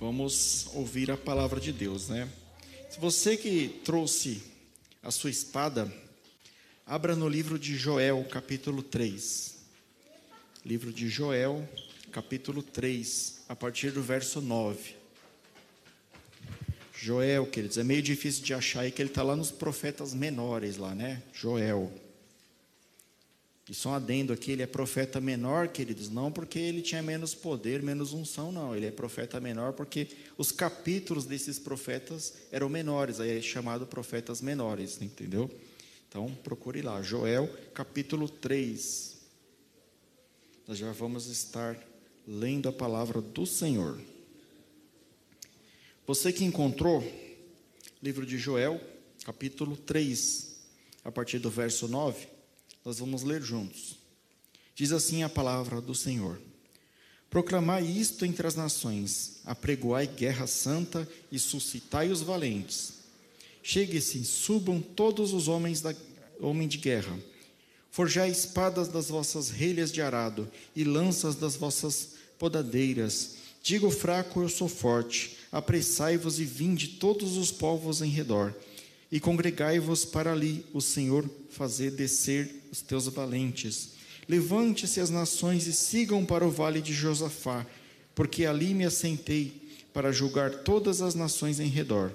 Vamos ouvir a palavra de Deus, né? Se você que trouxe a sua espada, abra no livro de Joel, capítulo 3. Livro de Joel, capítulo 3, a partir do verso 9. Joel, queridos, é meio difícil de achar aí que ele está lá nos profetas menores lá, né? Joel. E só um adendo aqui, ele é profeta menor, queridos, não porque ele tinha menos poder, menos unção, não. Ele é profeta menor porque os capítulos desses profetas eram menores, aí é chamado profetas menores, entendeu? Então, procure lá, Joel, capítulo 3. Nós já vamos estar lendo a palavra do Senhor. Você que encontrou, livro de Joel, capítulo 3, a partir do verso 9, nós vamos ler juntos. Diz assim a palavra do Senhor: Proclamai isto entre as nações, apregoai guerra santa e suscitai os valentes. Chegue-se, subam todos os homens da homem de guerra. Forjai espadas das vossas relhas de arado e lanças das vossas podadeiras. Digo fraco, eu sou forte apressai-vos e vinde todos os povos em redor, e congregai-vos para ali o Senhor fazer descer os teus valentes. Levante-se as nações e sigam para o vale de Josafá, porque ali me assentei para julgar todas as nações em redor.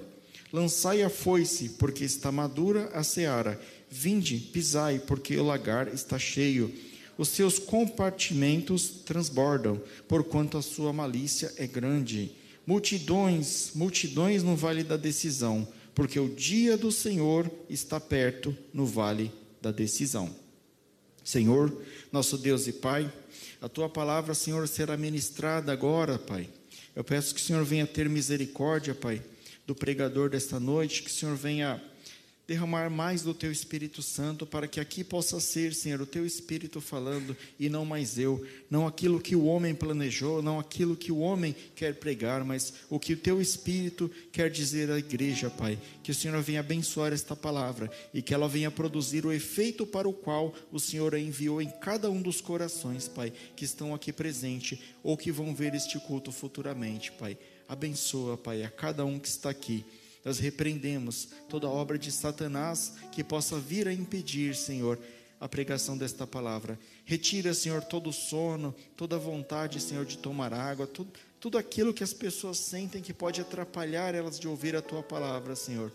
Lançai a foice, porque está madura a seara. Vinde, pisai, porque o lagar está cheio. Os seus compartimentos transbordam, porquanto a sua malícia é grande multidões, multidões no vale da decisão, porque o dia do Senhor está perto no vale da decisão. Senhor, nosso Deus e Pai, a tua palavra, Senhor, será ministrada agora, Pai. Eu peço que o Senhor venha ter misericórdia, Pai, do pregador desta noite, que o Senhor venha derramar mais do teu Espírito Santo para que aqui possa ser, Senhor, o teu Espírito falando e não mais eu, não aquilo que o homem planejou, não aquilo que o homem quer pregar, mas o que o teu Espírito quer dizer à igreja, Pai. Que o Senhor venha abençoar esta palavra e que ela venha produzir o efeito para o qual o Senhor a enviou em cada um dos corações, Pai, que estão aqui presentes ou que vão ver este culto futuramente, Pai. Abençoa, Pai, a cada um que está aqui nós repreendemos toda obra de Satanás que possa vir a impedir, Senhor, a pregação desta palavra. Retira, Senhor, todo o sono, toda a vontade, Senhor, de tomar água, tudo, tudo aquilo que as pessoas sentem que pode atrapalhar elas de ouvir a tua palavra, Senhor.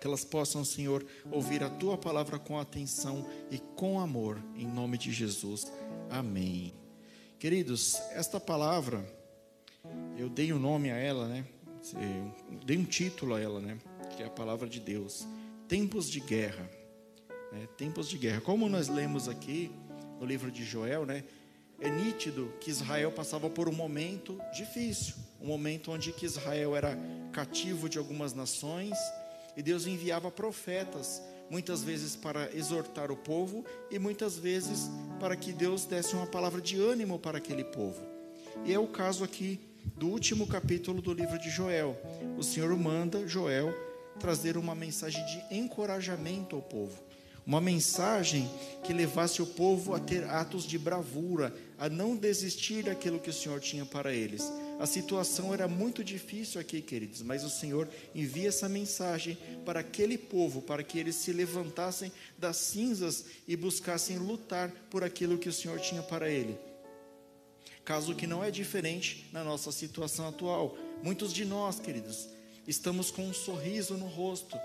Que elas possam, Senhor, ouvir a tua palavra com atenção e com amor, em nome de Jesus. Amém. Queridos, esta palavra, eu dei o um nome a ela, né? Dei um título a ela, né? Que é a palavra de Deus. Tempos de guerra. Né? Tempos de guerra. Como nós lemos aqui no livro de Joel, né? É nítido que Israel passava por um momento difícil, um momento onde que Israel era cativo de algumas nações e Deus enviava profetas, muitas vezes para exortar o povo e muitas vezes para que Deus desse uma palavra de ânimo para aquele povo. E é o caso aqui do último capítulo do livro de Joel. O Senhor manda Joel trazer uma mensagem de encorajamento ao povo. Uma mensagem que levasse o povo a ter atos de bravura, a não desistir daquilo que o Senhor tinha para eles. A situação era muito difícil aqui, queridos, mas o Senhor envia essa mensagem para aquele povo, para que eles se levantassem das cinzas e buscassem lutar por aquilo que o Senhor tinha para ele caso que não é diferente na nossa situação atual. Muitos de nós, queridos, estamos com um sorriso no rosto,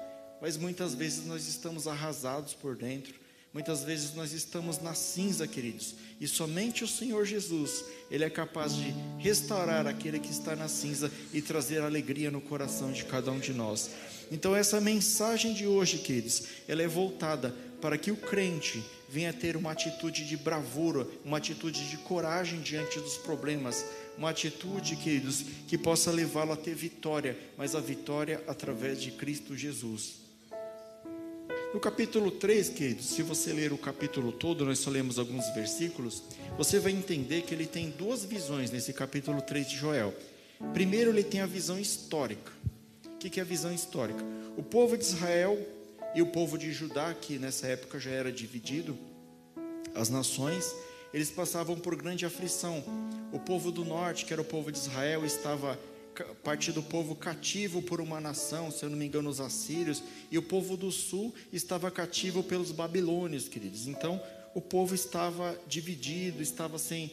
mas muitas vezes nós estamos arrasados por dentro. Muitas vezes nós estamos na cinza, queridos, e somente o Senhor Jesus, Ele é capaz de restaurar aquele que está na cinza e trazer alegria no coração de cada um de nós. Então, essa mensagem de hoje, queridos, ela é voltada para que o crente venha ter uma atitude de bravura, uma atitude de coragem diante dos problemas, uma atitude, queridos, que possa levá-lo a ter vitória, mas a vitória através de Cristo Jesus. No capítulo 3, queridos, se você ler o capítulo todo, nós só lemos alguns versículos, você vai entender que ele tem duas visões nesse capítulo 3 de Joel. Primeiro, ele tem a visão histórica. O que é a visão histórica? O povo de Israel e o povo de Judá, que nessa época já era dividido, as nações, eles passavam por grande aflição. O povo do norte, que era o povo de Israel, estava parte do povo cativo por uma nação, se eu não me engano, os assírios, e o povo do sul estava cativo pelos babilônios, queridos. Então, o povo estava dividido, estava sem,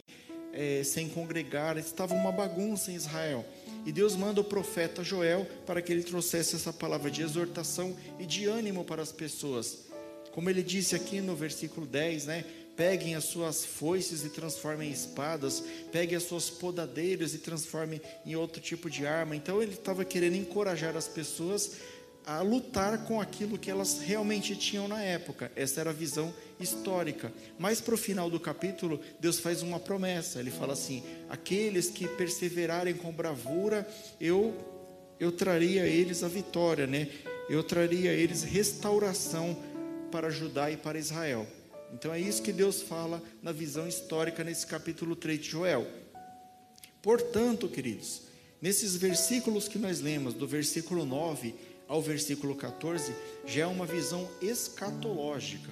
é, sem congregar, estava uma bagunça em Israel. E Deus manda o profeta Joel para que ele trouxesse essa palavra de exortação e de ânimo para as pessoas. Como ele disse aqui no versículo 10, né? Peguem as suas foices e transformem em espadas, peguem as suas podadeiras e transformem em outro tipo de arma. Então ele estava querendo encorajar as pessoas a lutar com aquilo que elas realmente tinham na época. Essa era a visão histórica. Mas para o final do capítulo, Deus faz uma promessa. Ele fala assim: aqueles que perseverarem com bravura, eu eu traria a eles a vitória, né? Eu traria a eles restauração para Judá e para Israel. Então é isso que Deus fala na visão histórica nesse capítulo 3 de Joel. Portanto, queridos, nesses versículos que nós lemos, do versículo 9 ao versículo 14, já é uma visão escatológica.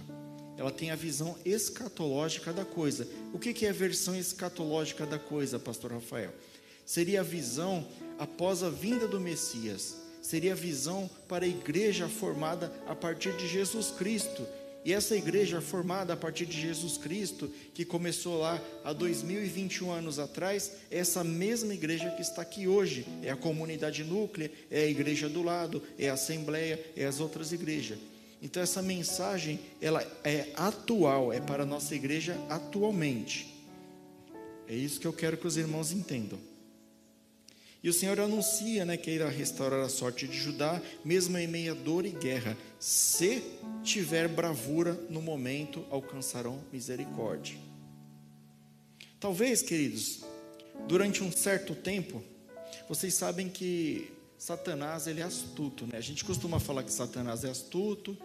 Ela tem a visão escatológica da coisa. O que é a versão escatológica da coisa, Pastor Rafael? Seria a visão após a vinda do Messias. Seria a visão para a igreja formada a partir de Jesus Cristo e essa igreja formada a partir de Jesus Cristo, que começou lá há 2021 anos atrás, é essa mesma igreja que está aqui hoje. É a comunidade núclea, é a igreja do lado, é a assembleia, é as outras igrejas. Então essa mensagem, ela é atual, é para a nossa igreja atualmente. É isso que eu quero que os irmãos entendam. E o Senhor anuncia né, que irá restaurar a sorte de Judá, mesmo em meia dor e guerra. Se tiver bravura no momento, alcançarão misericórdia. Talvez, queridos, durante um certo tempo, vocês sabem que Satanás ele é astuto, né? A gente costuma falar que Satanás é astuto,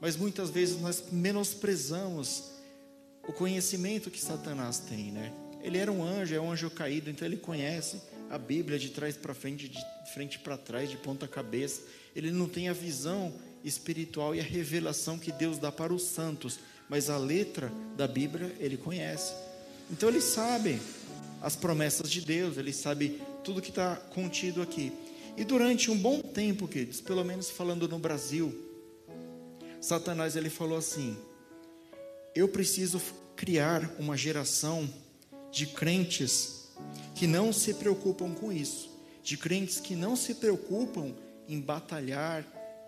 mas muitas vezes nós menosprezamos o conhecimento que Satanás tem, né? Ele era um anjo, é um anjo caído, então ele conhece a Bíblia de trás para frente, de frente para trás, de ponta cabeça. Ele não tem a visão espiritual e a revelação que Deus dá para os santos, mas a letra da Bíblia ele conhece. Então ele sabe as promessas de Deus, ele sabe tudo que está contido aqui. E durante um bom tempo, queridos, pelo menos falando no Brasil, Satanás ele falou assim: eu preciso criar uma geração de crentes que não se preocupam com isso, de crentes que não se preocupam em batalhar,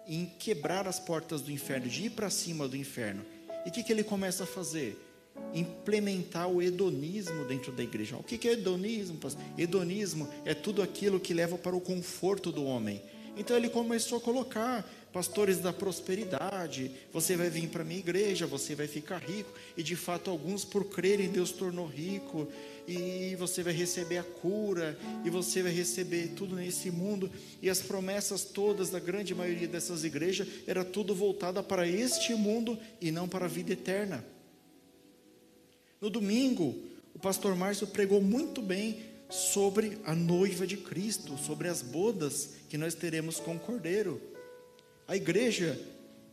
em quebrar as portas do inferno, de ir para cima do inferno. E o que, que ele começa a fazer? Implementar o hedonismo dentro da igreja. O que, é hedonismo? Hedonismo é tudo aquilo que leva para o conforto do homem. Então ele começou a colocar pastores da prosperidade. Você vai vir para minha igreja, você vai ficar rico. E de fato, alguns, por crerem, Deus tornou rico e você vai receber a cura, e você vai receber tudo nesse mundo. E as promessas todas da grande maioria dessas igrejas era tudo voltada para este mundo e não para a vida eterna. No domingo, o pastor Márcio pregou muito bem sobre a noiva de Cristo, sobre as bodas que nós teremos com o Cordeiro. A igreja,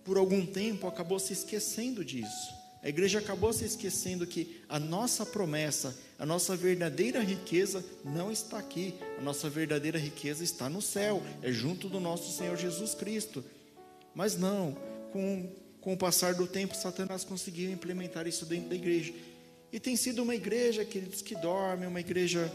por algum tempo, acabou se esquecendo disso. A igreja acabou se esquecendo que a nossa promessa, a nossa verdadeira riqueza não está aqui. A nossa verdadeira riqueza está no céu, é junto do nosso Senhor Jesus Cristo. Mas não, com, com o passar do tempo, Satanás conseguiu implementar isso dentro da igreja. E tem sido uma igreja, queridos, que dorme, uma igreja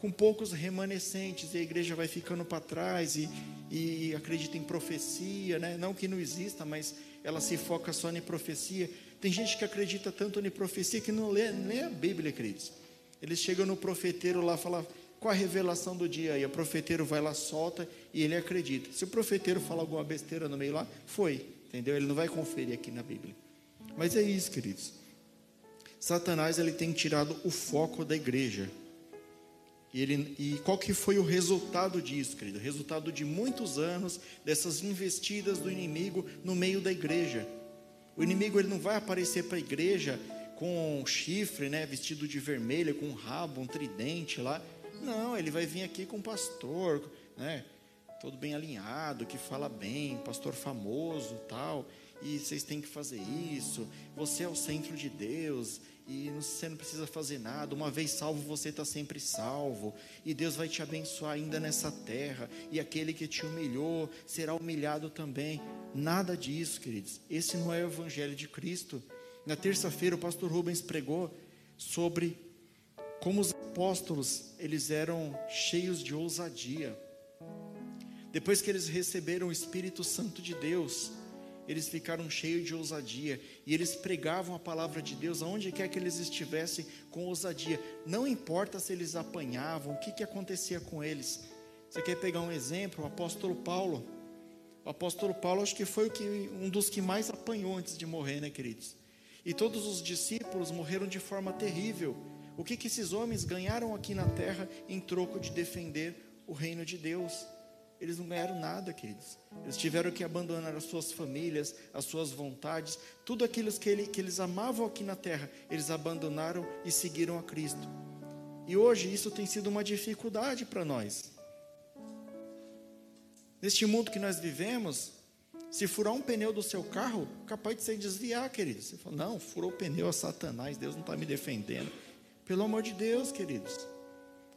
com poucos remanescentes, e a igreja vai ficando para trás e, e acredita em profecia, né? não que não exista, mas ela se foca só em profecia tem gente que acredita tanto em profecia que não lê, nem a Bíblia, queridos. Eles chegam no profeteiro lá, falam qual a revelação do dia aí. O profeteiro vai lá, solta e ele acredita. Se o profeteiro fala alguma besteira no meio lá, foi, entendeu? Ele não vai conferir aqui na Bíblia. Mas é isso, queridos. Satanás ele tem tirado o foco da igreja. E, ele, e qual que foi o resultado disso, querido? O resultado de muitos anos dessas investidas do inimigo no meio da igreja. O inimigo ele não vai aparecer para a igreja com um chifre, né, vestido de vermelho, com um rabo, um tridente lá. Não, ele vai vir aqui com um pastor, né, todo bem alinhado, que fala bem, pastor famoso, tal. E vocês têm que fazer isso, você é o centro de Deus, e você não precisa fazer nada, uma vez salvo, você está sempre salvo, e Deus vai te abençoar ainda nessa terra, e aquele que te humilhou será humilhado também. Nada disso, queridos, esse não é o Evangelho de Cristo. Na terça-feira, o pastor Rubens pregou sobre como os apóstolos, eles eram cheios de ousadia. Depois que eles receberam o Espírito Santo de Deus, eles ficaram cheios de ousadia e eles pregavam a palavra de Deus aonde quer que eles estivessem com ousadia. Não importa se eles apanhavam, o que, que acontecia com eles. Você quer pegar um exemplo? O apóstolo Paulo. O apóstolo Paulo acho que foi o que, um dos que mais apanhou antes de morrer, né, queridos? E todos os discípulos morreram de forma terrível. O que, que esses homens ganharam aqui na terra em troco de defender o reino de Deus? Eles não ganharam nada, queridos. Eles tiveram que abandonar as suas famílias, as suas vontades, tudo aquilo que, ele, que eles amavam aqui na terra, eles abandonaram e seguiram a Cristo. E hoje isso tem sido uma dificuldade para nós. Neste mundo que nós vivemos, se furar um pneu do seu carro, capaz de você desviar, queridos. Você fala, não, furou o pneu a Satanás, Deus não está me defendendo. Pelo amor de Deus, queridos.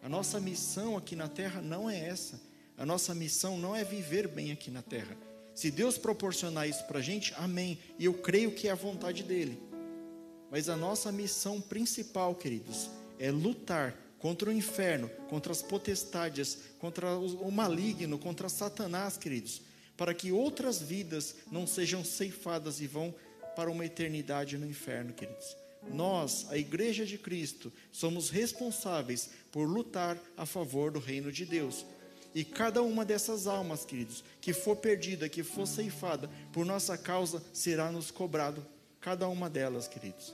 A nossa missão aqui na terra não é essa. A nossa missão não é viver bem aqui na terra. Se Deus proporcionar isso para a gente, amém. E eu creio que é a vontade dEle. Mas a nossa missão principal, queridos, é lutar contra o inferno, contra as potestades, contra o maligno, contra Satanás, queridos para que outras vidas não sejam ceifadas e vão para uma eternidade no inferno, queridos. Nós, a Igreja de Cristo, somos responsáveis por lutar a favor do reino de Deus. E cada uma dessas almas, queridos, que for perdida, que for ceifada por nossa causa, será nos cobrado, cada uma delas, queridos.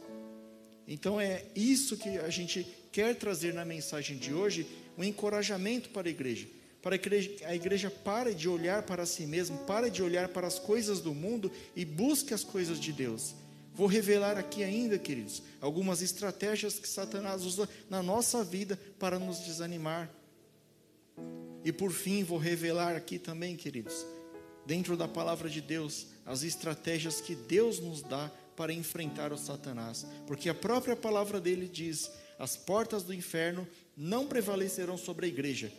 Então é isso que a gente quer trazer na mensagem de hoje, um encorajamento para a igreja para que a igreja pare de olhar para si mesma, pare de olhar para as coisas do mundo e busque as coisas de Deus. Vou revelar aqui ainda, queridos, algumas estratégias que Satanás usa na nossa vida para nos desanimar. E por fim, vou revelar aqui também, queridos, dentro da palavra de Deus, as estratégias que Deus nos dá para enfrentar o Satanás, porque a própria palavra dele diz: as portas do inferno não prevalecerão sobre a igreja,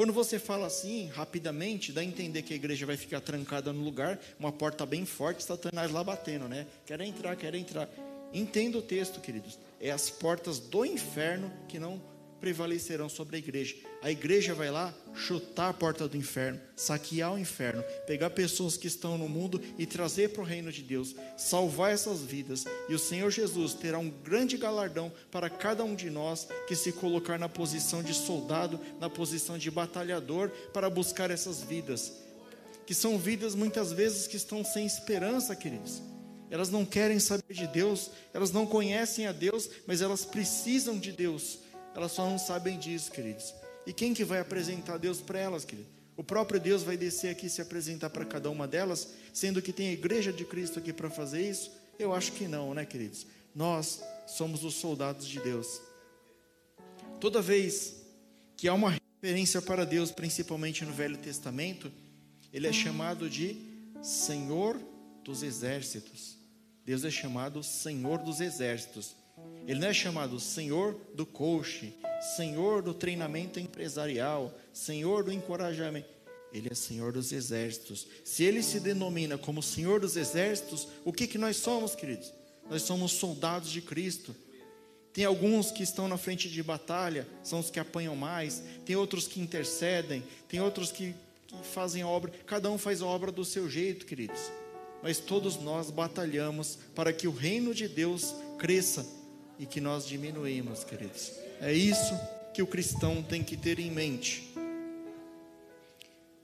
quando você fala assim, rapidamente, dá a entender que a igreja vai ficar trancada no lugar, uma porta bem forte, Satanás lá batendo, né? Quer entrar, quer entrar. Entenda o texto, queridos. É as portas do inferno que não prevalecerão sobre a igreja. A igreja vai lá chutar a porta do inferno, saquear o inferno, pegar pessoas que estão no mundo e trazer para o reino de Deus, salvar essas vidas. E o Senhor Jesus terá um grande galardão para cada um de nós que se colocar na posição de soldado, na posição de batalhador para buscar essas vidas. Que são vidas muitas vezes que estão sem esperança, queridos. Elas não querem saber de Deus, elas não conhecem a Deus, mas elas precisam de Deus elas só não sabem disso, queridos. E quem que vai apresentar Deus para elas, queridos? O próprio Deus vai descer aqui e se apresentar para cada uma delas, sendo que tem a igreja de Cristo aqui para fazer isso? Eu acho que não, né, queridos? Nós somos os soldados de Deus. Toda vez que há uma referência para Deus, principalmente no Velho Testamento, ele é chamado de Senhor dos Exércitos. Deus é chamado Senhor dos Exércitos. Ele não é chamado Senhor do coach, Senhor do treinamento empresarial, Senhor do encorajamento. Ele é Senhor dos exércitos. Se ele se denomina como Senhor dos exércitos, o que, que nós somos, queridos? Nós somos soldados de Cristo. Tem alguns que estão na frente de batalha, são os que apanham mais. Tem outros que intercedem. Tem outros que, que fazem a obra. Cada um faz a obra do seu jeito, queridos. Mas todos nós batalhamos para que o reino de Deus cresça e que nós diminuímos, queridos. É isso que o cristão tem que ter em mente.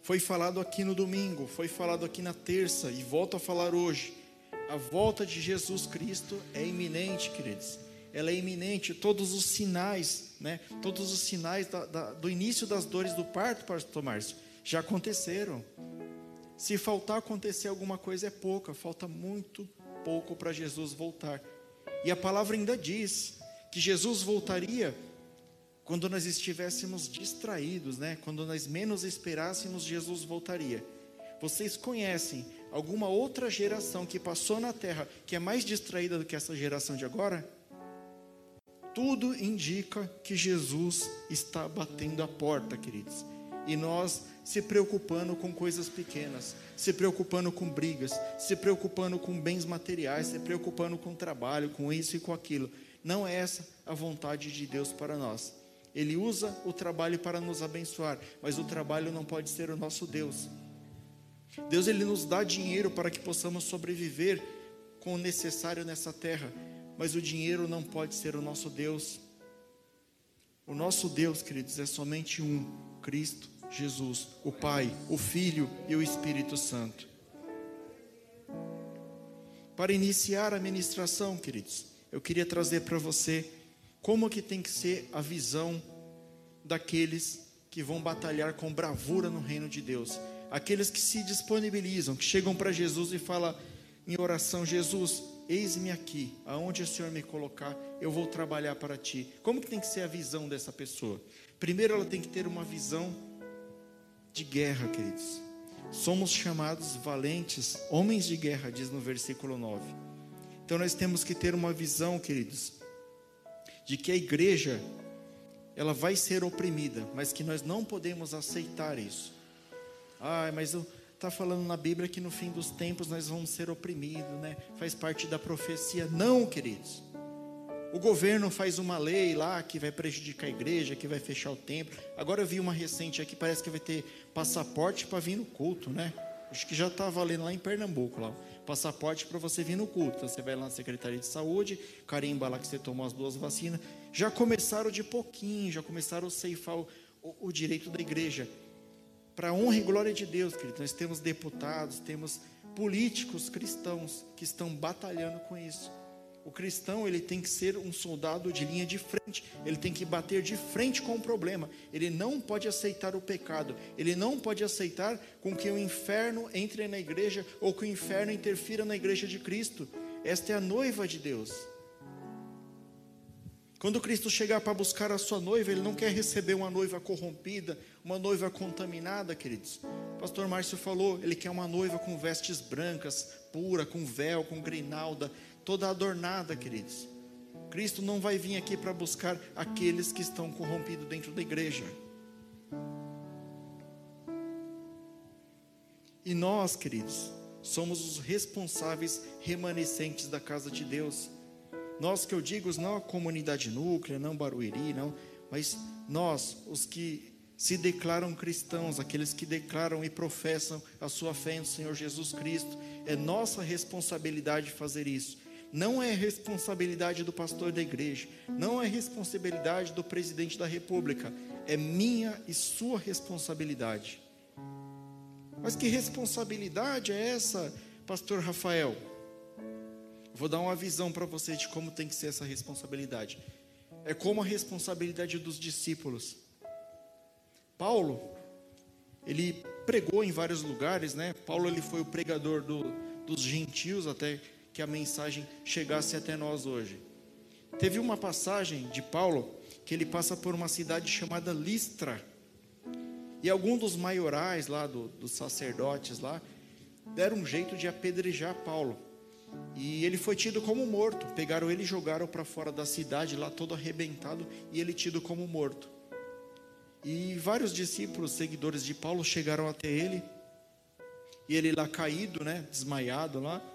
Foi falado aqui no domingo, foi falado aqui na terça e volto a falar hoje. A volta de Jesus Cristo é iminente, queridos. Ela é iminente. Todos os sinais, né? Todos os sinais da, da, do início das dores do parto, Pastor Márcio, já aconteceram. Se faltar acontecer alguma coisa é pouca, falta muito pouco para Jesus voltar. E a palavra ainda diz que Jesus voltaria quando nós estivéssemos distraídos, né? Quando nós menos esperássemos, Jesus voltaria. Vocês conhecem alguma outra geração que passou na terra que é mais distraída do que essa geração de agora, tudo indica que Jesus está batendo a porta, queridos. E nós se preocupando com coisas pequenas, se preocupando com brigas, se preocupando com bens materiais, se preocupando com trabalho, com isso e com aquilo. Não é essa a vontade de Deus para nós. Ele usa o trabalho para nos abençoar, mas o trabalho não pode ser o nosso Deus. Deus ele nos dá dinheiro para que possamos sobreviver com o necessário nessa terra, mas o dinheiro não pode ser o nosso Deus. O nosso Deus, queridos, é somente um, Cristo Jesus, o Pai, o Filho e o Espírito Santo. Para iniciar a ministração, queridos, eu queria trazer para você como que tem que ser a visão daqueles que vão batalhar com bravura no reino de Deus. Aqueles que se disponibilizam, que chegam para Jesus e falam em oração: Jesus, eis-me aqui, aonde o Senhor me colocar, eu vou trabalhar para ti. Como que tem que ser a visão dessa pessoa? Primeiro, ela tem que ter uma visão de guerra, queridos. Somos chamados valentes, homens de guerra, diz no versículo 9. Então nós temos que ter uma visão, queridos, de que a igreja ela vai ser oprimida, mas que nós não podemos aceitar isso. Ah, mas está falando na Bíblia que no fim dos tempos nós vamos ser oprimidos, né? Faz parte da profecia. Não, queridos. O governo faz uma lei lá que vai prejudicar a igreja, que vai fechar o templo. Agora eu vi uma recente aqui, parece que vai ter passaporte para vir no culto, né? Acho que já está valendo lá em Pernambuco, lá. Passaporte para você vir no culto. Então, você vai lá na Secretaria de Saúde, carimba lá que você tomou as duas vacinas. Já começaram de pouquinho, já começaram a ceifar o, o, o direito da igreja. Para honra e glória de Deus, querido, nós temos deputados, temos políticos cristãos que estão batalhando com isso. O cristão ele tem que ser um soldado de linha de frente, ele tem que bater de frente com o problema. Ele não pode aceitar o pecado, ele não pode aceitar com que o inferno entre na igreja ou que o inferno interfira na igreja de Cristo. Esta é a noiva de Deus. Quando Cristo chegar para buscar a sua noiva, ele não quer receber uma noiva corrompida, uma noiva contaminada, queridos. O pastor Márcio falou, ele quer uma noiva com vestes brancas, pura, com véu, com grinalda, toda adornada, queridos. Cristo não vai vir aqui para buscar aqueles que estão corrompidos dentro da igreja. E nós, queridos, somos os responsáveis remanescentes da casa de Deus. Nós que eu digo, não a comunidade núclea, não Barueri, não, mas nós, os que se declaram cristãos, aqueles que declaram e professam a sua fé no Senhor Jesus Cristo, é nossa responsabilidade fazer isso. Não é responsabilidade do pastor da igreja, não é responsabilidade do presidente da república, é minha e sua responsabilidade. Mas que responsabilidade é essa, pastor Rafael? Vou dar uma visão para você de como tem que ser essa responsabilidade. É como a responsabilidade dos discípulos. Paulo, ele pregou em vários lugares, né? Paulo ele foi o pregador do, dos gentios até que a mensagem chegasse até nós hoje. Teve uma passagem de Paulo que ele passa por uma cidade chamada Listra. E alguns dos maiorais lá, do, dos sacerdotes lá, deram um jeito de apedrejar Paulo. E ele foi tido como morto. Pegaram ele e jogaram para fora da cidade, lá todo arrebentado, e ele tido como morto. E vários discípulos, seguidores de Paulo, chegaram até ele. E ele lá caído, né, desmaiado lá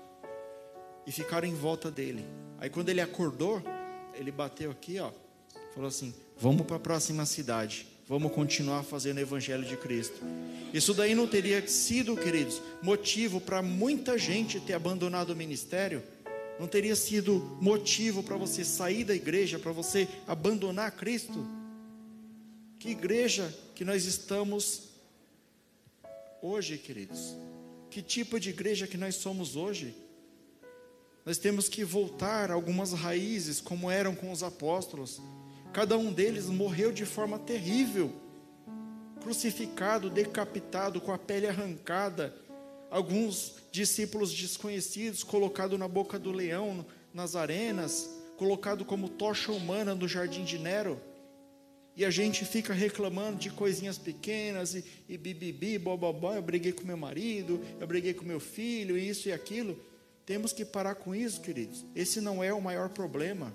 e ficaram em volta dele. Aí quando ele acordou, ele bateu aqui, ó, falou assim: "Vamos para a próxima cidade. Vamos continuar fazendo o evangelho de Cristo". Isso daí não teria sido, queridos, motivo para muita gente ter abandonado o ministério? Não teria sido motivo para você sair da igreja, para você abandonar Cristo? Que igreja que nós estamos hoje, queridos? Que tipo de igreja que nós somos hoje? Nós temos que voltar a algumas raízes, como eram com os apóstolos. Cada um deles morreu de forma terrível, crucificado, decapitado, com a pele arrancada. Alguns discípulos desconhecidos, colocado na boca do leão, nas arenas, colocado como tocha humana no jardim de Nero. E a gente fica reclamando de coisinhas pequenas e, e bibibi, bobobó, eu briguei com meu marido, eu briguei com meu filho, isso e aquilo. Temos que parar com isso, queridos. Esse não é o maior problema.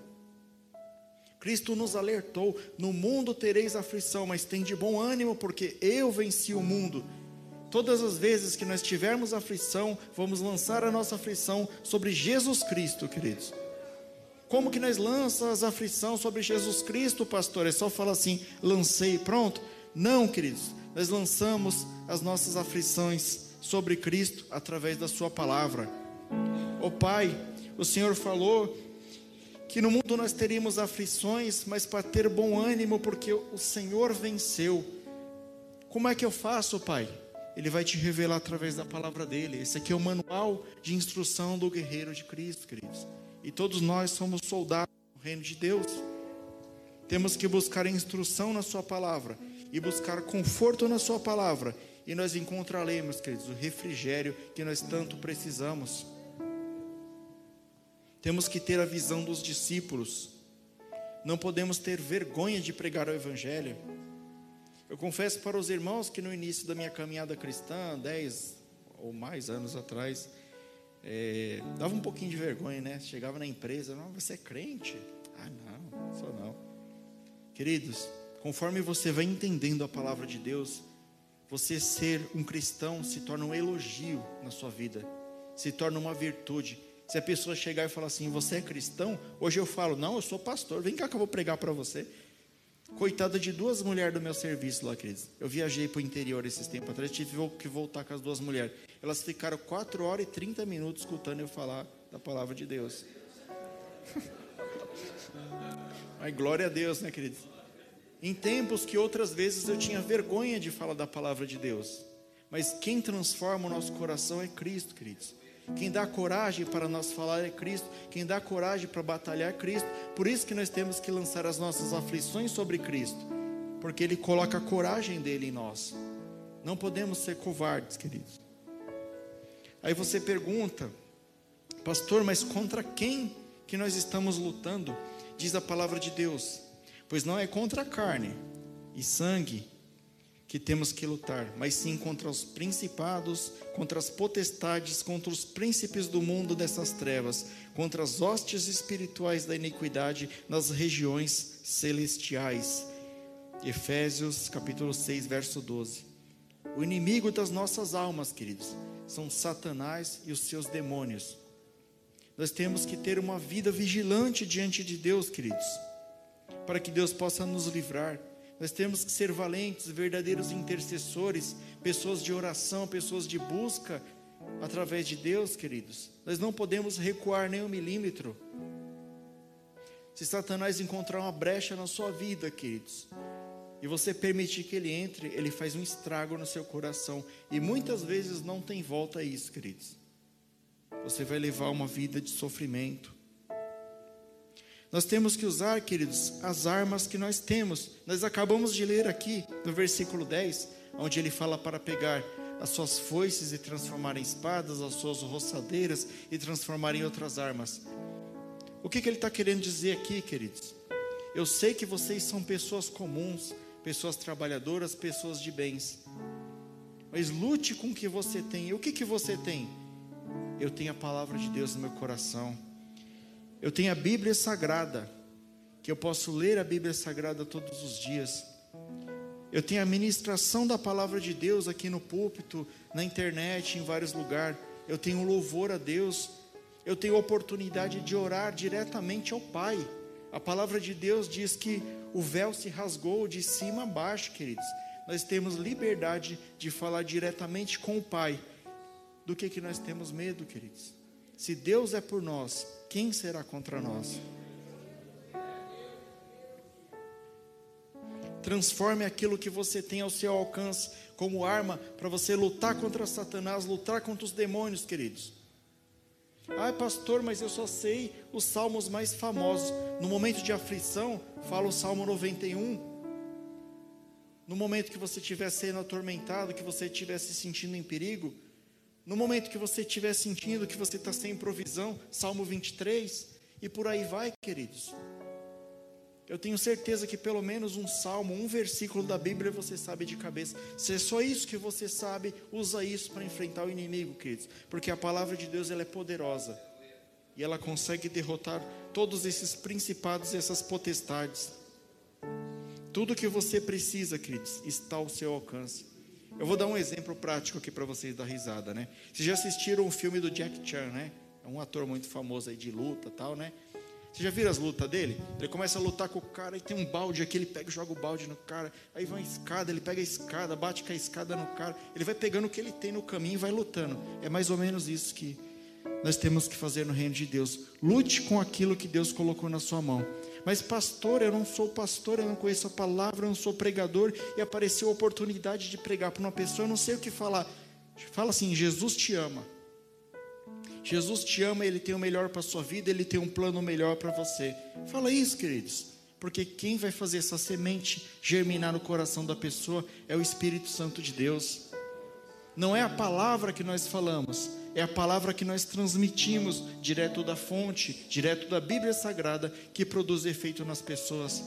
Cristo nos alertou: no mundo tereis aflição, mas tem de bom ânimo, porque eu venci o mundo. Todas as vezes que nós tivermos aflição, vamos lançar a nossa aflição sobre Jesus Cristo, queridos. Como que nós lançamos a aflição sobre Jesus Cristo, pastor? É só falar assim, lancei, pronto? Não, queridos. Nós lançamos as nossas aflições sobre Cristo através da Sua palavra. Ó oh, Pai, o Senhor falou que no mundo nós teríamos aflições, mas para ter bom ânimo, porque o Senhor venceu. Como é que eu faço, Pai? Ele vai te revelar através da palavra dele. Esse aqui é o manual de instrução do guerreiro de Cristo, queridos. E todos nós somos soldados do reino de Deus. Temos que buscar instrução na Sua palavra e buscar conforto na Sua palavra. E nós encontraremos, queridos, o refrigério que nós tanto precisamos. Temos que ter a visão dos discípulos. Não podemos ter vergonha de pregar o Evangelho. Eu confesso para os irmãos que no início da minha caminhada cristã, dez ou mais anos atrás, é, dava um pouquinho de vergonha, né? Chegava na empresa, não, você é crente? Ah, não, sou não. Queridos, conforme você vai entendendo a palavra de Deus, você ser um cristão se torna um elogio na sua vida, se torna uma virtude. Se a pessoa chegar e falar assim, você é cristão? Hoje eu falo, não, eu sou pastor, vem cá que eu vou pregar para você. Coitada de duas mulheres do meu serviço lá, queridos. Eu viajei para o interior esses tempos atrás, tive que voltar com as duas mulheres. Elas ficaram 4 horas e 30 minutos escutando eu falar da palavra de Deus. Mas glória a Deus, né, queridos? Em tempos que outras vezes eu tinha vergonha de falar da palavra de Deus. Mas quem transforma o nosso coração é Cristo, queridos. Quem dá coragem para nós falar é Cristo. Quem dá coragem para batalhar é Cristo. Por isso que nós temos que lançar as nossas aflições sobre Cristo. Porque Ele coloca a coragem dele em nós. Não podemos ser covardes, queridos. Aí você pergunta, pastor, mas contra quem que nós estamos lutando? Diz a palavra de Deus. Pois não é contra a carne e sangue que temos que lutar, mas sim contra os principados, contra as potestades, contra os príncipes do mundo dessas trevas, contra as hostes espirituais da iniquidade nas regiões celestiais. Efésios capítulo 6, verso 12. O inimigo das nossas almas, queridos, são Satanás e os seus demônios. Nós temos que ter uma vida vigilante diante de Deus, queridos, para que Deus possa nos livrar nós temos que ser valentes, verdadeiros intercessores, pessoas de oração, pessoas de busca através de Deus, queridos. Nós não podemos recuar nem um milímetro. Se Satanás encontrar uma brecha na sua vida, queridos, e você permitir que ele entre, ele faz um estrago no seu coração. E muitas vezes não tem volta a isso, queridos. Você vai levar uma vida de sofrimento, nós temos que usar, queridos, as armas que nós temos. Nós acabamos de ler aqui no versículo 10, onde ele fala para pegar as suas foices e transformar em espadas, as suas roçadeiras e transformar em outras armas. O que, que ele está querendo dizer aqui, queridos? Eu sei que vocês são pessoas comuns, pessoas trabalhadoras, pessoas de bens. Mas lute com o que você tem. E o que, que você tem? Eu tenho a palavra de Deus no meu coração. Eu tenho a Bíblia Sagrada, que eu posso ler a Bíblia Sagrada todos os dias. Eu tenho a ministração da palavra de Deus aqui no púlpito, na internet, em vários lugares. Eu tenho louvor a Deus. Eu tenho oportunidade de orar diretamente ao Pai. A palavra de Deus diz que o véu se rasgou de cima a baixo, queridos. Nós temos liberdade de falar diretamente com o Pai. Do que que nós temos medo, queridos? Se Deus é por nós, quem será contra nós? Transforme aquilo que você tem ao seu alcance como arma para você lutar contra Satanás, lutar contra os demônios, queridos. Ah, pastor, mas eu só sei os salmos mais famosos. No momento de aflição, fala o Salmo 91. No momento que você estiver sendo atormentado, que você estiver se sentindo em perigo, no momento que você estiver sentindo que você está sem provisão, Salmo 23, e por aí vai, queridos. Eu tenho certeza que pelo menos um salmo, um versículo da Bíblia você sabe de cabeça. Se é só isso que você sabe, usa isso para enfrentar o inimigo, queridos. Porque a palavra de Deus ela é poderosa. E ela consegue derrotar todos esses principados e essas potestades. Tudo que você precisa, queridos, está ao seu alcance. Eu vou dar um exemplo prático aqui para vocês dar risada, né? Vocês já assistiram o filme do Jack Chan, né? É um ator muito famoso aí de luta tal, né? Você já viram as lutas dele? Ele começa a lutar com o cara e tem um balde aqui, ele pega e joga o balde no cara. Aí vai uma escada, ele pega a escada, bate com a escada no cara. Ele vai pegando o que ele tem no caminho e vai lutando. É mais ou menos isso que nós temos que fazer no reino de Deus. Lute com aquilo que Deus colocou na sua mão. Mas, pastor, eu não sou pastor, eu não conheço a palavra, eu não sou pregador. E apareceu a oportunidade de pregar para uma pessoa, eu não sei o que falar. Fala assim: Jesus te ama. Jesus te ama, Ele tem o melhor para a sua vida, Ele tem um plano melhor para você. Fala isso, queridos. Porque quem vai fazer essa semente germinar no coração da pessoa é o Espírito Santo de Deus. Não é a palavra que nós falamos, é a palavra que nós transmitimos direto da fonte, direto da Bíblia Sagrada, que produz efeito nas pessoas.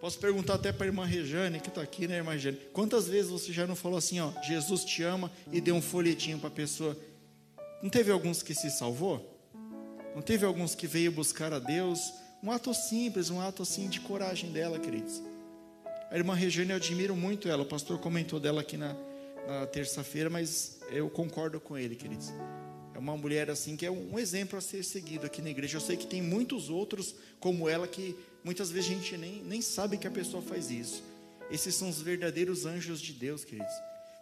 Posso perguntar até para a irmã Rejane, que está aqui, né, irmã Rejane? Quantas vezes você já não falou assim, ó, Jesus te ama e deu um folhetinho para a pessoa? Não teve alguns que se salvou? Não teve alguns que veio buscar a Deus? Um ato simples, um ato assim de coragem dela, queridos. A irmã Regiane, eu admiro muito ela. O pastor comentou dela aqui na, na terça-feira, mas eu concordo com ele, queridos. É uma mulher assim que é um exemplo a ser seguido aqui na igreja. Eu sei que tem muitos outros como ela que muitas vezes a gente nem, nem sabe que a pessoa faz isso. Esses são os verdadeiros anjos de Deus, queridos.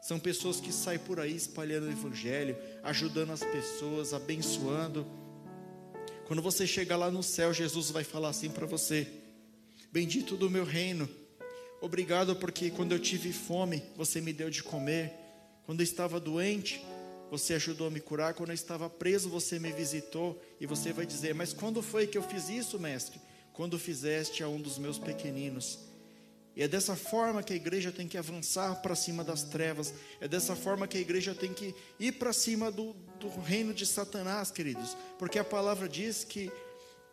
São pessoas que saem por aí espalhando o Evangelho, ajudando as pessoas, abençoando. Quando você chegar lá no céu, Jesus vai falar assim para você: Bendito do meu reino, obrigado porque quando eu tive fome, você me deu de comer. Quando eu estava doente, você ajudou a me curar. Quando eu estava preso, você me visitou. E você vai dizer: Mas quando foi que eu fiz isso, mestre? Quando fizeste a um dos meus pequeninos. E é dessa forma que a igreja tem que avançar para cima das trevas. É dessa forma que a igreja tem que ir para cima do, do, reino de Satanás, queridos. Porque a palavra diz que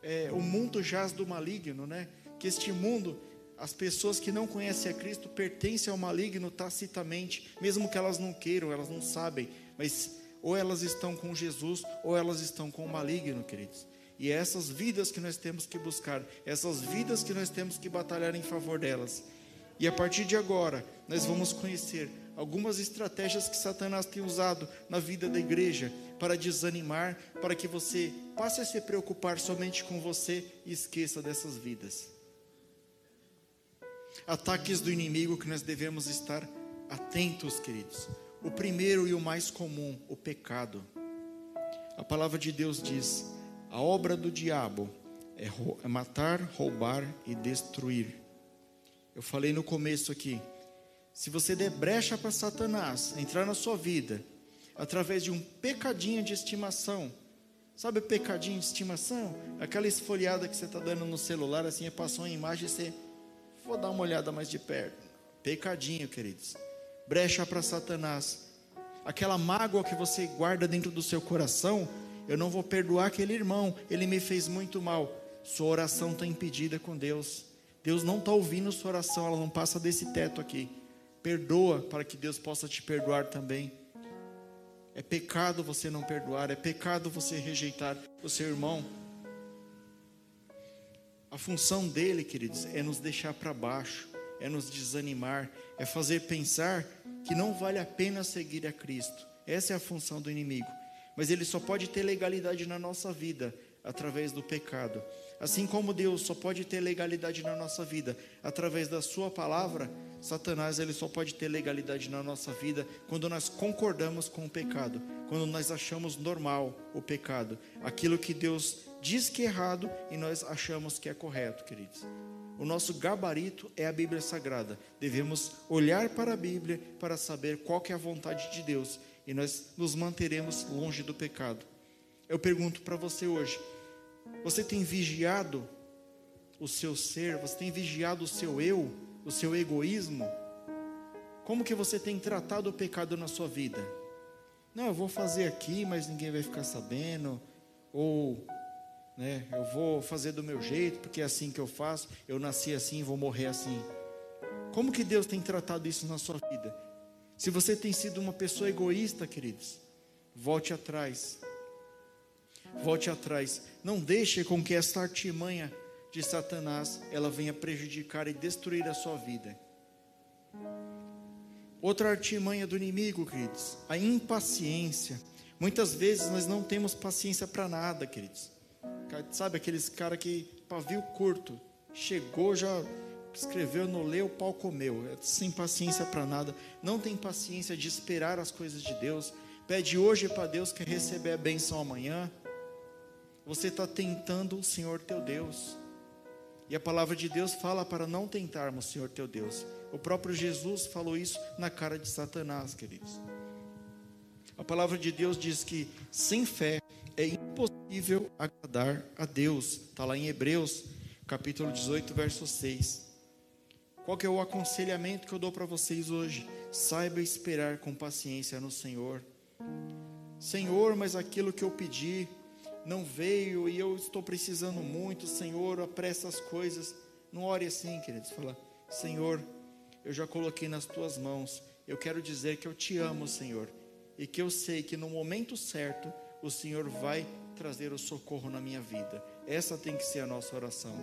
é, o mundo jaz do maligno, né? Que este mundo, as pessoas que não conhecem a Cristo pertencem ao maligno tacitamente, mesmo que elas não queiram, elas não sabem. Mas ou elas estão com Jesus ou elas estão com o maligno, queridos. E é essas vidas que nós temos que buscar, essas vidas que nós temos que batalhar em favor delas. E a partir de agora, nós vamos conhecer algumas estratégias que Satanás tem usado na vida da igreja para desanimar, para que você passe a se preocupar somente com você e esqueça dessas vidas. Ataques do inimigo que nós devemos estar atentos, queridos. O primeiro e o mais comum, o pecado. A palavra de Deus diz: a obra do diabo é, é matar, roubar e destruir. Eu falei no começo aqui. Se você der brecha para Satanás entrar na sua vida através de um pecadinho de estimação, sabe pecadinho de estimação? Aquela esfoliada que você está dando no celular, assim, passou uma imagem e você, vou dar uma olhada mais de perto. Pecadinho, queridos. Brecha para Satanás. Aquela mágoa que você guarda dentro do seu coração, eu não vou perdoar aquele irmão, ele me fez muito mal. Sua oração está impedida com Deus. Deus não está ouvindo sua oração, ela não passa desse teto aqui. Perdoa para que Deus possa te perdoar também. É pecado você não perdoar, é pecado você rejeitar o seu irmão. A função dele, queridos, é nos deixar para baixo, é nos desanimar, é fazer pensar que não vale a pena seguir a Cristo. Essa é a função do inimigo mas ele só pode ter legalidade na nossa vida através do pecado. Assim como Deus só pode ter legalidade na nossa vida através da sua palavra, Satanás ele só pode ter legalidade na nossa vida quando nós concordamos com o pecado, quando nós achamos normal o pecado, aquilo que Deus diz que é errado e nós achamos que é correto, queridos. O nosso gabarito é a Bíblia Sagrada. Devemos olhar para a Bíblia para saber qual é a vontade de Deus e nós nos manteremos longe do pecado. Eu pergunto para você hoje: você tem vigiado o seu ser? Você tem vigiado o seu eu, o seu egoísmo? Como que você tem tratado o pecado na sua vida? Não, eu vou fazer aqui, mas ninguém vai ficar sabendo. Ou né? Eu vou fazer do meu jeito, porque é assim que eu faço. Eu nasci assim, vou morrer assim. Como que Deus tem tratado isso na sua vida? Se você tem sido uma pessoa egoísta, queridos, volte atrás. Volte atrás. Não deixe com que esta artimanha de Satanás ela venha prejudicar e destruir a sua vida. Outra artimanha do inimigo, queridos, a impaciência. Muitas vezes nós não temos paciência para nada, queridos. Sabe aqueles cara que pavio curto, chegou já escreveu, não leu, o pau comeu, é sem paciência para nada, não tem paciência de esperar as coisas de Deus, pede hoje para Deus que receber a benção amanhã. Você está tentando o Senhor teu Deus. E a palavra de Deus fala para não tentarmos o Senhor teu Deus. O próprio Jesus falou isso na cara de Satanás, queridos. A palavra de Deus diz que sem fé é impossível agradar a Deus. Está lá em Hebreus, capítulo 18, verso 6. Qual que é o aconselhamento que eu dou para vocês hoje? Saiba esperar com paciência no Senhor. Senhor, mas aquilo que eu pedi não veio e eu estou precisando muito, Senhor, apressa as coisas. Não ore assim, queridos. Fala, Senhor, eu já coloquei nas tuas mãos. Eu quero dizer que eu te amo, Senhor, e que eu sei que no momento certo o Senhor vai trazer o socorro na minha vida. Essa tem que ser a nossa oração.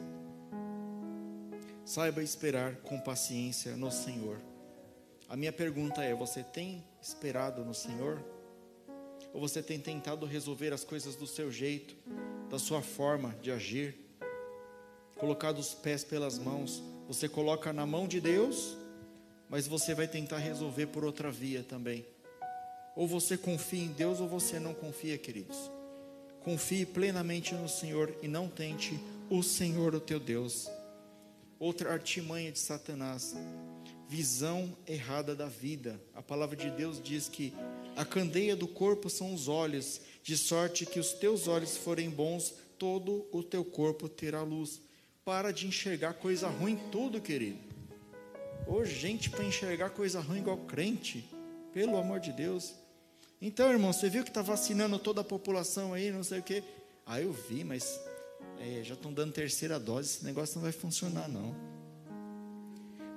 Saiba esperar com paciência no Senhor. A minha pergunta é: você tem esperado no Senhor? Ou você tem tentado resolver as coisas do seu jeito, da sua forma de agir? Colocado os pés pelas mãos, você coloca na mão de Deus, mas você vai tentar resolver por outra via também. Ou você confia em Deus ou você não confia, queridos. Confie plenamente no Senhor e não tente o Senhor, o teu Deus. Outra artimanha de Satanás, visão errada da vida. A palavra de Deus diz que a candeia do corpo são os olhos, de sorte que os teus olhos forem bons, todo o teu corpo terá luz. Para de enxergar coisa ruim tudo, querido. Ô, gente, para enxergar coisa ruim igual crente, pelo amor de Deus. Então, irmão, você viu que está vacinando toda a população aí, não sei o quê. Ah, eu vi, mas é, já estão dando terceira dose, esse negócio não vai funcionar, não.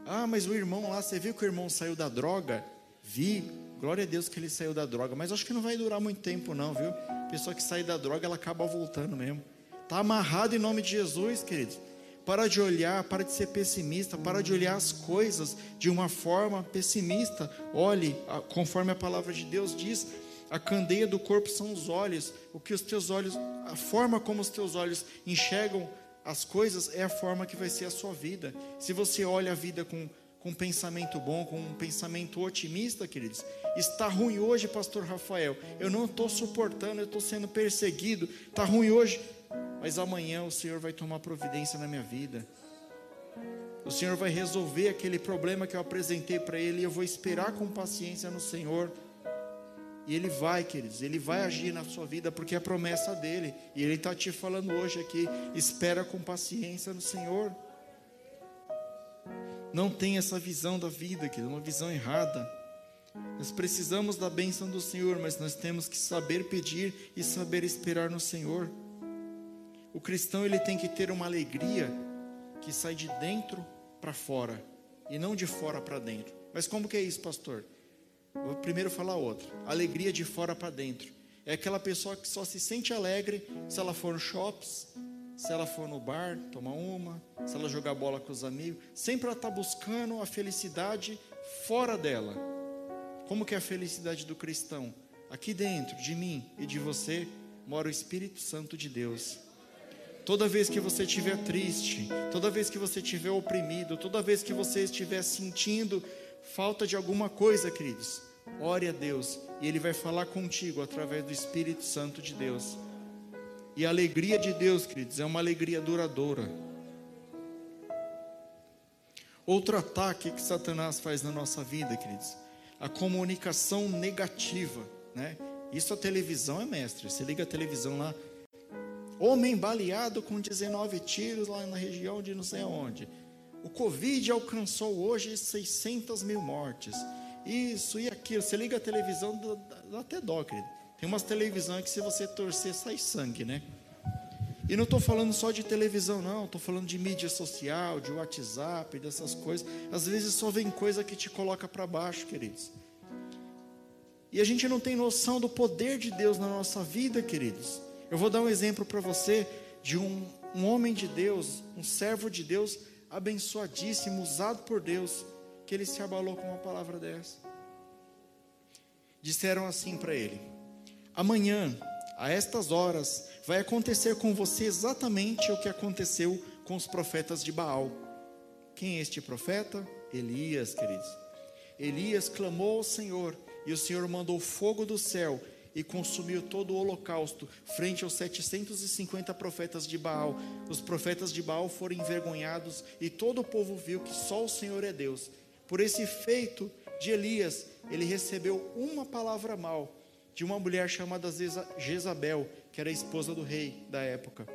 Ah, mas o irmão lá, você viu que o irmão saiu da droga? Vi, glória a Deus que ele saiu da droga, mas acho que não vai durar muito tempo, não, viu? Pessoa que sai da droga, ela acaba voltando mesmo. Está amarrado em nome de Jesus, queridos. Para de olhar, para de ser pessimista, para de olhar as coisas de uma forma pessimista. Olhe, conforme a palavra de Deus diz, a candeia do corpo são os olhos. O que os teus olhos, a forma como os teus olhos enxergam as coisas é a forma que vai ser a sua vida. Se você olha a vida com, com um pensamento bom, com um pensamento otimista, queridos, está ruim hoje, pastor Rafael. Eu não estou suportando, eu estou sendo perseguido. Está ruim hoje, mas amanhã o Senhor vai tomar providência na minha vida. O Senhor vai resolver aquele problema que eu apresentei para Ele e eu vou esperar com paciência no Senhor. E Ele vai, queridos, Ele vai agir na sua vida, porque é promessa dele. E Ele está te falando hoje aqui: espera com paciência no Senhor. Não tem essa visão da vida, querido, uma visão errada. Nós precisamos da bênção do Senhor, mas nós temos que saber pedir e saber esperar no Senhor. O cristão ele tem que ter uma alegria que sai de dentro para fora e não de fora para dentro. Mas como que é isso, pastor? Vou primeiro falar outra. Alegria de fora para dentro. É aquela pessoa que só se sente alegre se ela for no shops, se ela for no bar, tomar uma, se ela jogar bola com os amigos. Sempre ela está buscando a felicidade fora dela. Como que é a felicidade do cristão? Aqui dentro de mim e de você mora o Espírito Santo de Deus. Toda vez que você estiver triste, toda vez que você estiver oprimido, toda vez que você estiver sentindo falta de alguma coisa, queridos, ore a Deus e Ele vai falar contigo através do Espírito Santo de Deus. E a alegria de Deus, queridos, é uma alegria duradoura. Outro ataque que Satanás faz na nossa vida, queridos, a comunicação negativa, né? Isso a televisão é mestre. Você liga a televisão lá, homem baleado com 19 tiros lá na região de não sei aonde. O Covid alcançou hoje 600 mil mortes. Isso e aquilo. Você liga a televisão, até dó, querido. Tem umas televisões que se você torcer, sai sangue, né? E não estou falando só de televisão, não. Estou falando de mídia social, de WhatsApp, dessas coisas. Às vezes só vem coisa que te coloca para baixo, queridos. E a gente não tem noção do poder de Deus na nossa vida, queridos. Eu vou dar um exemplo para você de um, um homem de Deus, um servo de Deus, abençoadíssimo, usado por Deus, que ele se abalou com uma palavra dessa. Disseram assim para ele: Amanhã, a estas horas, vai acontecer com você exatamente o que aconteceu com os profetas de Baal. Quem é este profeta? Elias, queridos. Elias clamou ao Senhor, e o Senhor mandou fogo do céu e consumiu todo o holocausto frente aos 750 profetas de Baal. Os profetas de Baal foram envergonhados e todo o povo viu que só o Senhor é Deus. Por esse feito de Elias, ele recebeu uma palavra mal de uma mulher chamada Jezabel, que era a esposa do rei da época.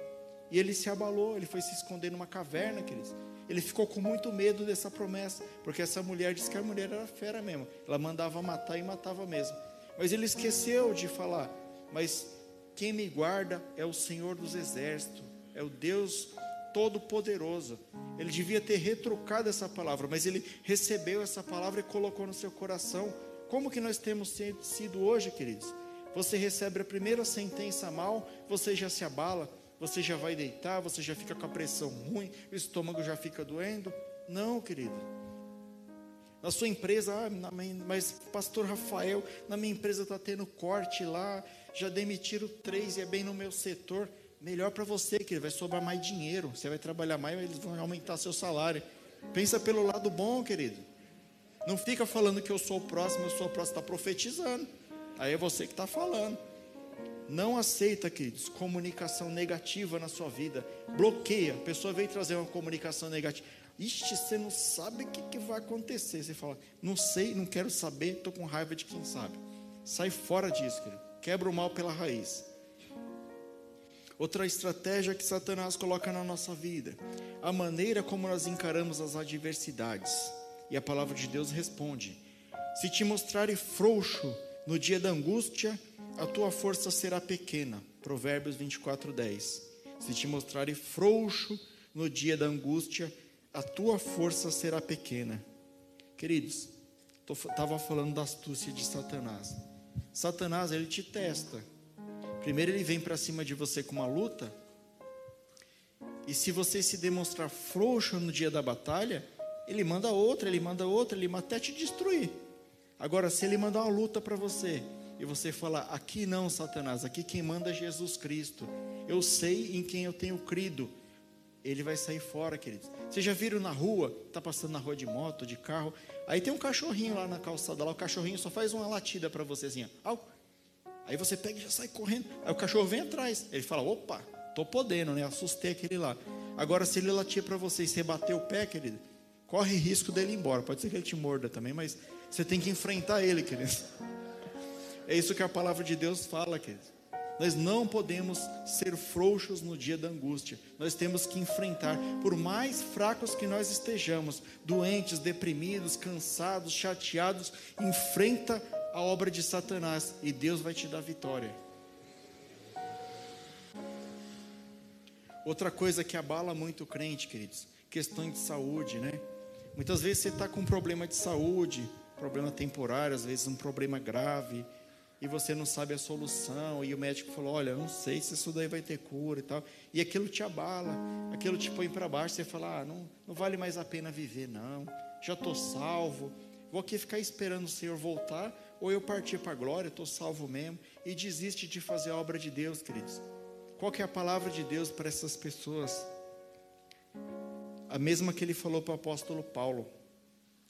E ele se abalou, ele foi se esconder numa caverna, queridos. Ele ficou com muito medo dessa promessa, porque essa mulher disse que a mulher era fera mesmo. Ela mandava matar e matava mesmo. Mas ele esqueceu de falar. Mas quem me guarda é o Senhor dos Exércitos, é o Deus Todo-Poderoso. Ele devia ter retrucado essa palavra, mas ele recebeu essa palavra e colocou no seu coração. Como que nós temos sido hoje, queridos? Você recebe a primeira sentença mal, você já se abala, você já vai deitar, você já fica com a pressão ruim, o estômago já fica doendo. Não, querido. Na sua empresa, ah, mas pastor Rafael, na minha empresa está tendo corte lá, já demitiram três e é bem no meu setor. Melhor para você, que vai sobrar mais dinheiro. Você vai trabalhar mais, eles vão aumentar seu salário. Pensa pelo lado bom, querido. Não fica falando que eu sou o próximo, eu sou o próximo, está profetizando. Aí é você que está falando. Não aceita, queridos, comunicação negativa na sua vida. Bloqueia. A pessoa veio trazer uma comunicação negativa. Ixi, você não sabe o que, que vai acontecer. Você fala, não sei, não quero saber, estou com raiva de quem sabe. Sai fora disso, querido. Quebra o mal pela raiz. Outra estratégia que Satanás coloca na nossa vida, a maneira como nós encaramos as adversidades. E a palavra de Deus responde: Se te mostrares frouxo no dia da angústia, a tua força será pequena. Provérbios 24, 10. Se te mostrares frouxo no dia da angústia, a tua força será pequena. Queridos, estava falando da astúcia de Satanás. Satanás, ele te testa. Primeiro ele vem para cima de você com uma luta. E se você se demonstrar frouxo no dia da batalha, ele manda outra, ele manda outra, ele até te destruir. Agora, se ele mandar uma luta para você, e você falar: aqui não, Satanás, aqui quem manda é Jesus Cristo. Eu sei em quem eu tenho crido. Ele vai sair fora, queridos. Vocês já viram na rua, tá passando na rua de moto, de carro, aí tem um cachorrinho lá na calçada, lá o cachorrinho só faz uma latida para você assim, ó. Aí você pega e já sai correndo. Aí o cachorro vem atrás. Ele fala: opa, tô podendo, né? Assustei aquele lá. Agora, se ele latir para você e você bater o pé, querido, corre risco dele ir embora. Pode ser que ele te morda também, mas você tem que enfrentar ele, querido. É isso que a palavra de Deus fala, querido. Nós não podemos ser frouxos no dia da angústia. Nós temos que enfrentar, por mais fracos que nós estejamos, doentes, deprimidos, cansados, chateados, enfrenta a obra de Satanás e Deus vai te dar vitória. Outra coisa que abala muito o crente, queridos, questão de saúde, né? Muitas vezes você está com um problema de saúde, problema temporário, às vezes um problema grave, e você não sabe a solução, e o médico falou: Olha, não sei se isso daí vai ter cura e tal, e aquilo te abala, aquilo te põe para baixo, você fala: Ah, não, não vale mais a pena viver, não, já estou salvo, vou aqui ficar esperando o Senhor voltar, ou eu partir para a glória, estou salvo mesmo, e desiste de fazer a obra de Deus, queridos. Qual que é a palavra de Deus para essas pessoas? A mesma que ele falou para o apóstolo Paulo.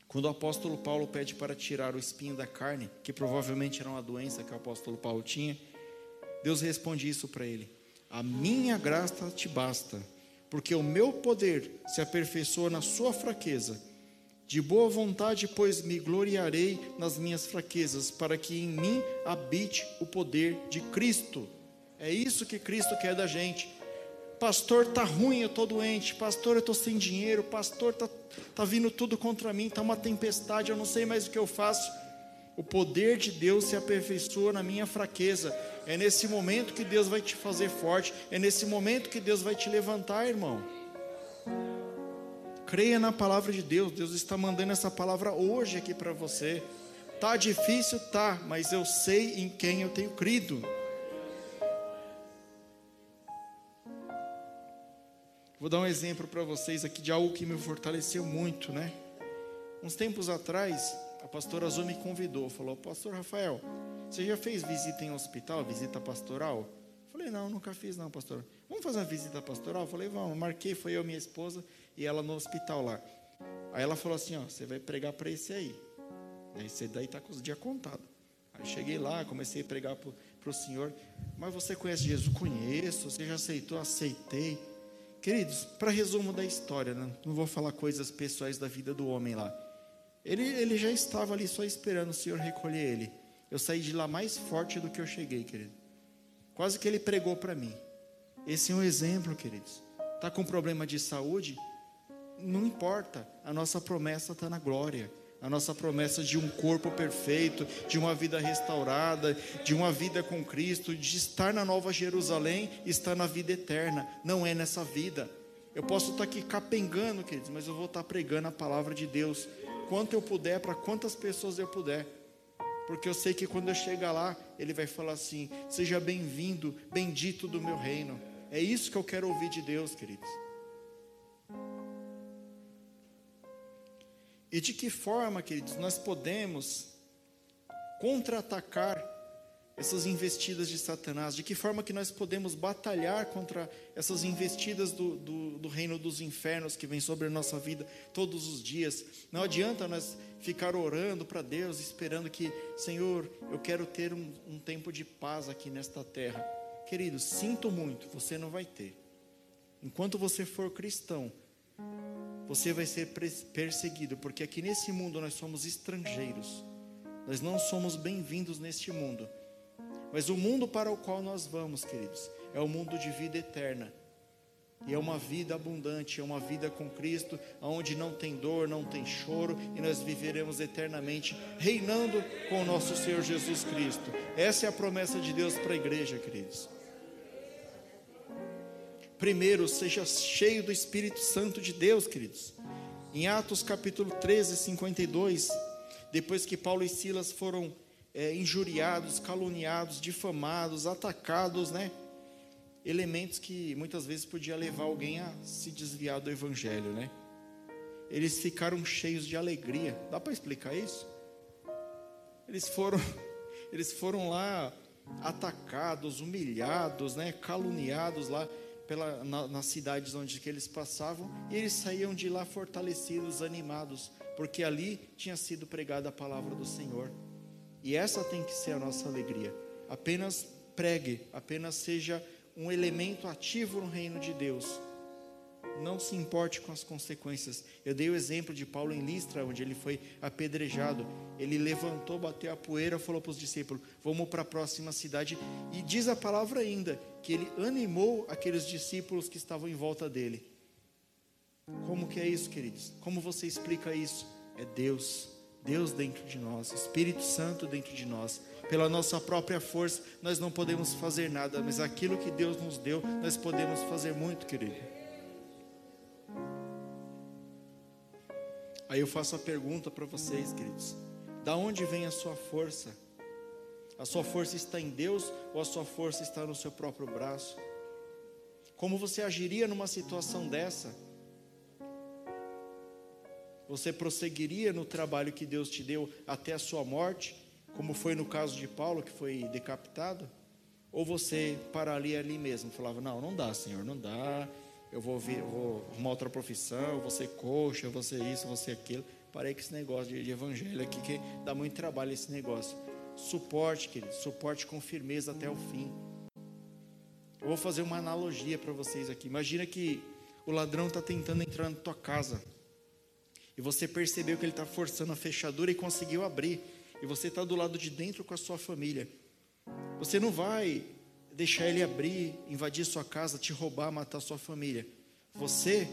Quando o apóstolo Paulo pede para tirar o espinho da carne, que provavelmente era uma doença que o apóstolo Paulo tinha, Deus responde isso para ele: A minha graça te basta, porque o meu poder se aperfeiçoa na sua fraqueza. De boa vontade, pois me gloriarei nas minhas fraquezas, para que em mim habite o poder de Cristo. É isso que Cristo quer da gente. Pastor, tá ruim, eu tô doente. Pastor, eu tô sem dinheiro. Pastor, tá, tá vindo tudo contra mim. Tá uma tempestade, eu não sei mais o que eu faço. O poder de Deus se aperfeiçoa na minha fraqueza. É nesse momento que Deus vai te fazer forte. É nesse momento que Deus vai te levantar, irmão. Creia na palavra de Deus. Deus está mandando essa palavra hoje aqui para você. Tá difícil, tá, mas eu sei em quem eu tenho crido. Vou dar um exemplo para vocês aqui de algo que me fortaleceu muito, né? Uns tempos atrás, a pastora Azul me convidou, falou: Pastor Rafael, você já fez visita em hospital, visita pastoral? Falei: Não, nunca fiz, não, pastor. Vamos fazer uma visita pastoral? Falei: Vamos. Marquei, foi eu, minha esposa e ela no hospital lá. Aí ela falou assim: Ó, você vai pregar para esse aí. Esse daí está com os dias contados. Aí cheguei lá, comecei a pregar para o senhor. Mas você conhece Jesus? Conheço. Você já aceitou? Aceitei. Queridos, para resumo da história, né? não vou falar coisas pessoais da vida do homem lá. Ele, ele já estava ali só esperando o Senhor recolher ele. Eu saí de lá mais forte do que eu cheguei, querido. Quase que ele pregou para mim. Esse é um exemplo, queridos. Está com problema de saúde? Não importa, a nossa promessa está na glória. A nossa promessa de um corpo perfeito, de uma vida restaurada, de uma vida com Cristo, de estar na Nova Jerusalém, estar na vida eterna. Não é nessa vida. Eu posso estar aqui capengando, queridos, mas eu vou estar pregando a palavra de Deus quanto eu puder, para quantas pessoas eu puder. Porque eu sei que quando eu chegar lá, ele vai falar assim: Seja bem-vindo, bendito do meu reino. É isso que eu quero ouvir de Deus, queridos. E de que forma, queridos, nós podemos contra-atacar essas investidas de Satanás? De que forma que nós podemos batalhar contra essas investidas do, do, do, reino dos infernos que vem sobre a nossa vida todos os dias? Não adianta nós ficar orando para Deus, esperando que, Senhor, eu quero ter um, um tempo de paz aqui nesta terra. Querido, sinto muito, você não vai ter. Enquanto você for cristão, você vai ser perseguido, porque aqui nesse mundo nós somos estrangeiros. Nós não somos bem-vindos neste mundo. Mas o mundo para o qual nós vamos, queridos, é o mundo de vida eterna. E é uma vida abundante, é uma vida com Cristo, onde não tem dor, não tem choro, e nós viveremos eternamente reinando com o nosso Senhor Jesus Cristo. Essa é a promessa de Deus para a igreja, queridos. Primeiro, seja cheio do Espírito Santo de Deus, queridos. Em Atos capítulo 13, 52, depois que Paulo e Silas foram é, injuriados, caluniados, difamados, atacados, né? Elementos que muitas vezes podia levar alguém a se desviar do evangelho, né? Eles ficaram cheios de alegria. Dá para explicar isso? Eles foram, eles foram lá atacados, humilhados, né? Caluniados lá pela, na, nas cidades onde que eles passavam e eles saíam de lá fortalecidos, animados, porque ali tinha sido pregada a palavra do Senhor. E essa tem que ser a nossa alegria. Apenas pregue, apenas seja um elemento ativo no reino de Deus. Não se importe com as consequências. Eu dei o exemplo de Paulo em Listra, onde ele foi apedrejado. Ele levantou, bateu a poeira, falou para os discípulos: Vamos para a próxima cidade. E diz a palavra ainda que ele animou aqueles discípulos que estavam em volta dele. Como que é isso, queridos? Como você explica isso? É Deus. Deus dentro de nós, Espírito Santo dentro de nós. Pela nossa própria força, nós não podemos fazer nada, mas aquilo que Deus nos deu, nós podemos fazer muito, querido. Aí eu faço a pergunta para vocês, queridos: da onde vem a sua força? A sua força está em Deus ou a sua força está no seu próprio braço? Como você agiria numa situação dessa? Você prosseguiria no trabalho que Deus te deu até a sua morte, como foi no caso de Paulo, que foi decapitado? Ou você pararia ali mesmo, falava: Não, não dá, Senhor, não dá. Eu vou, vir, eu vou arrumar outra profissão, eu vou ser coxa, eu vou ser isso, eu vou ser aquilo. Parei com esse negócio de, de evangelho aqui, que dá muito trabalho esse negócio. Suporte, querido, suporte com firmeza até o fim. Eu vou fazer uma analogia para vocês aqui. Imagina que o ladrão está tentando entrar na tua casa e você percebeu que ele está forçando a fechadura e conseguiu abrir. E você está do lado de dentro com a sua família. Você não vai deixar ele abrir, invadir sua casa, te roubar, matar sua família. Você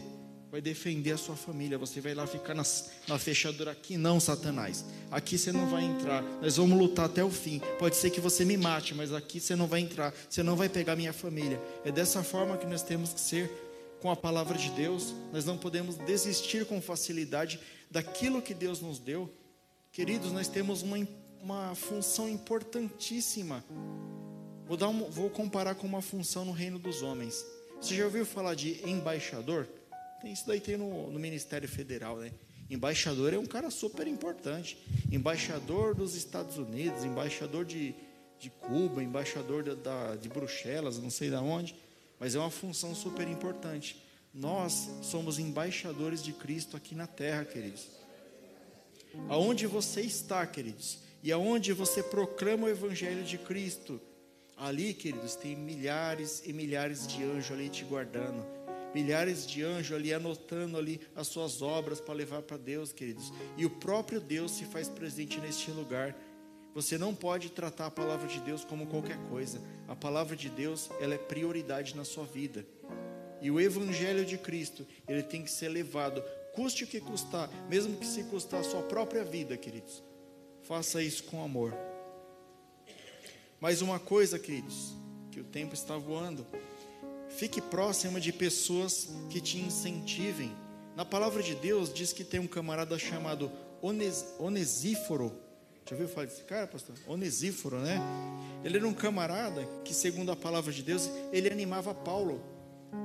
vai defender a sua família. Você vai lá ficar na, na fechadura aqui, não, Satanás. Aqui você não vai entrar. Nós vamos lutar até o fim. Pode ser que você me mate, mas aqui você não vai entrar. Você não vai pegar minha família. É dessa forma que nós temos que ser com a palavra de Deus. Nós não podemos desistir com facilidade daquilo que Deus nos deu. Queridos, nós temos uma, uma função importantíssima. Vou, dar um, vou comparar com uma função no reino dos homens. Você já ouviu falar de embaixador? Tem isso daí tem no, no Ministério Federal, né? Embaixador é um cara super importante. Embaixador dos Estados Unidos, embaixador de, de Cuba, embaixador da, da, de Bruxelas, não sei de onde, mas é uma função super importante. Nós somos embaixadores de Cristo aqui na terra, queridos. Aonde você está, queridos, e aonde você proclama o Evangelho de Cristo, ali, queridos, tem milhares e milhares de anjos ali te guardando milhares de anjos ali anotando ali as suas obras para levar para Deus, queridos. E o próprio Deus se faz presente neste lugar. Você não pode tratar a palavra de Deus como qualquer coisa. A palavra de Deus, ela é prioridade na sua vida. E o evangelho de Cristo, ele tem que ser levado, custe o que custar, mesmo que se custar a sua própria vida, queridos. Faça isso com amor. Mais uma coisa, queridos, que o tempo está voando. Fique próximo de pessoas que te incentivem. Na palavra de Deus diz que tem um camarada chamado Ones, Onesíforo. Já ouviu falar desse cara, pastor? Onesíforo, né? Ele era um camarada que, segundo a palavra de Deus, ele animava Paulo.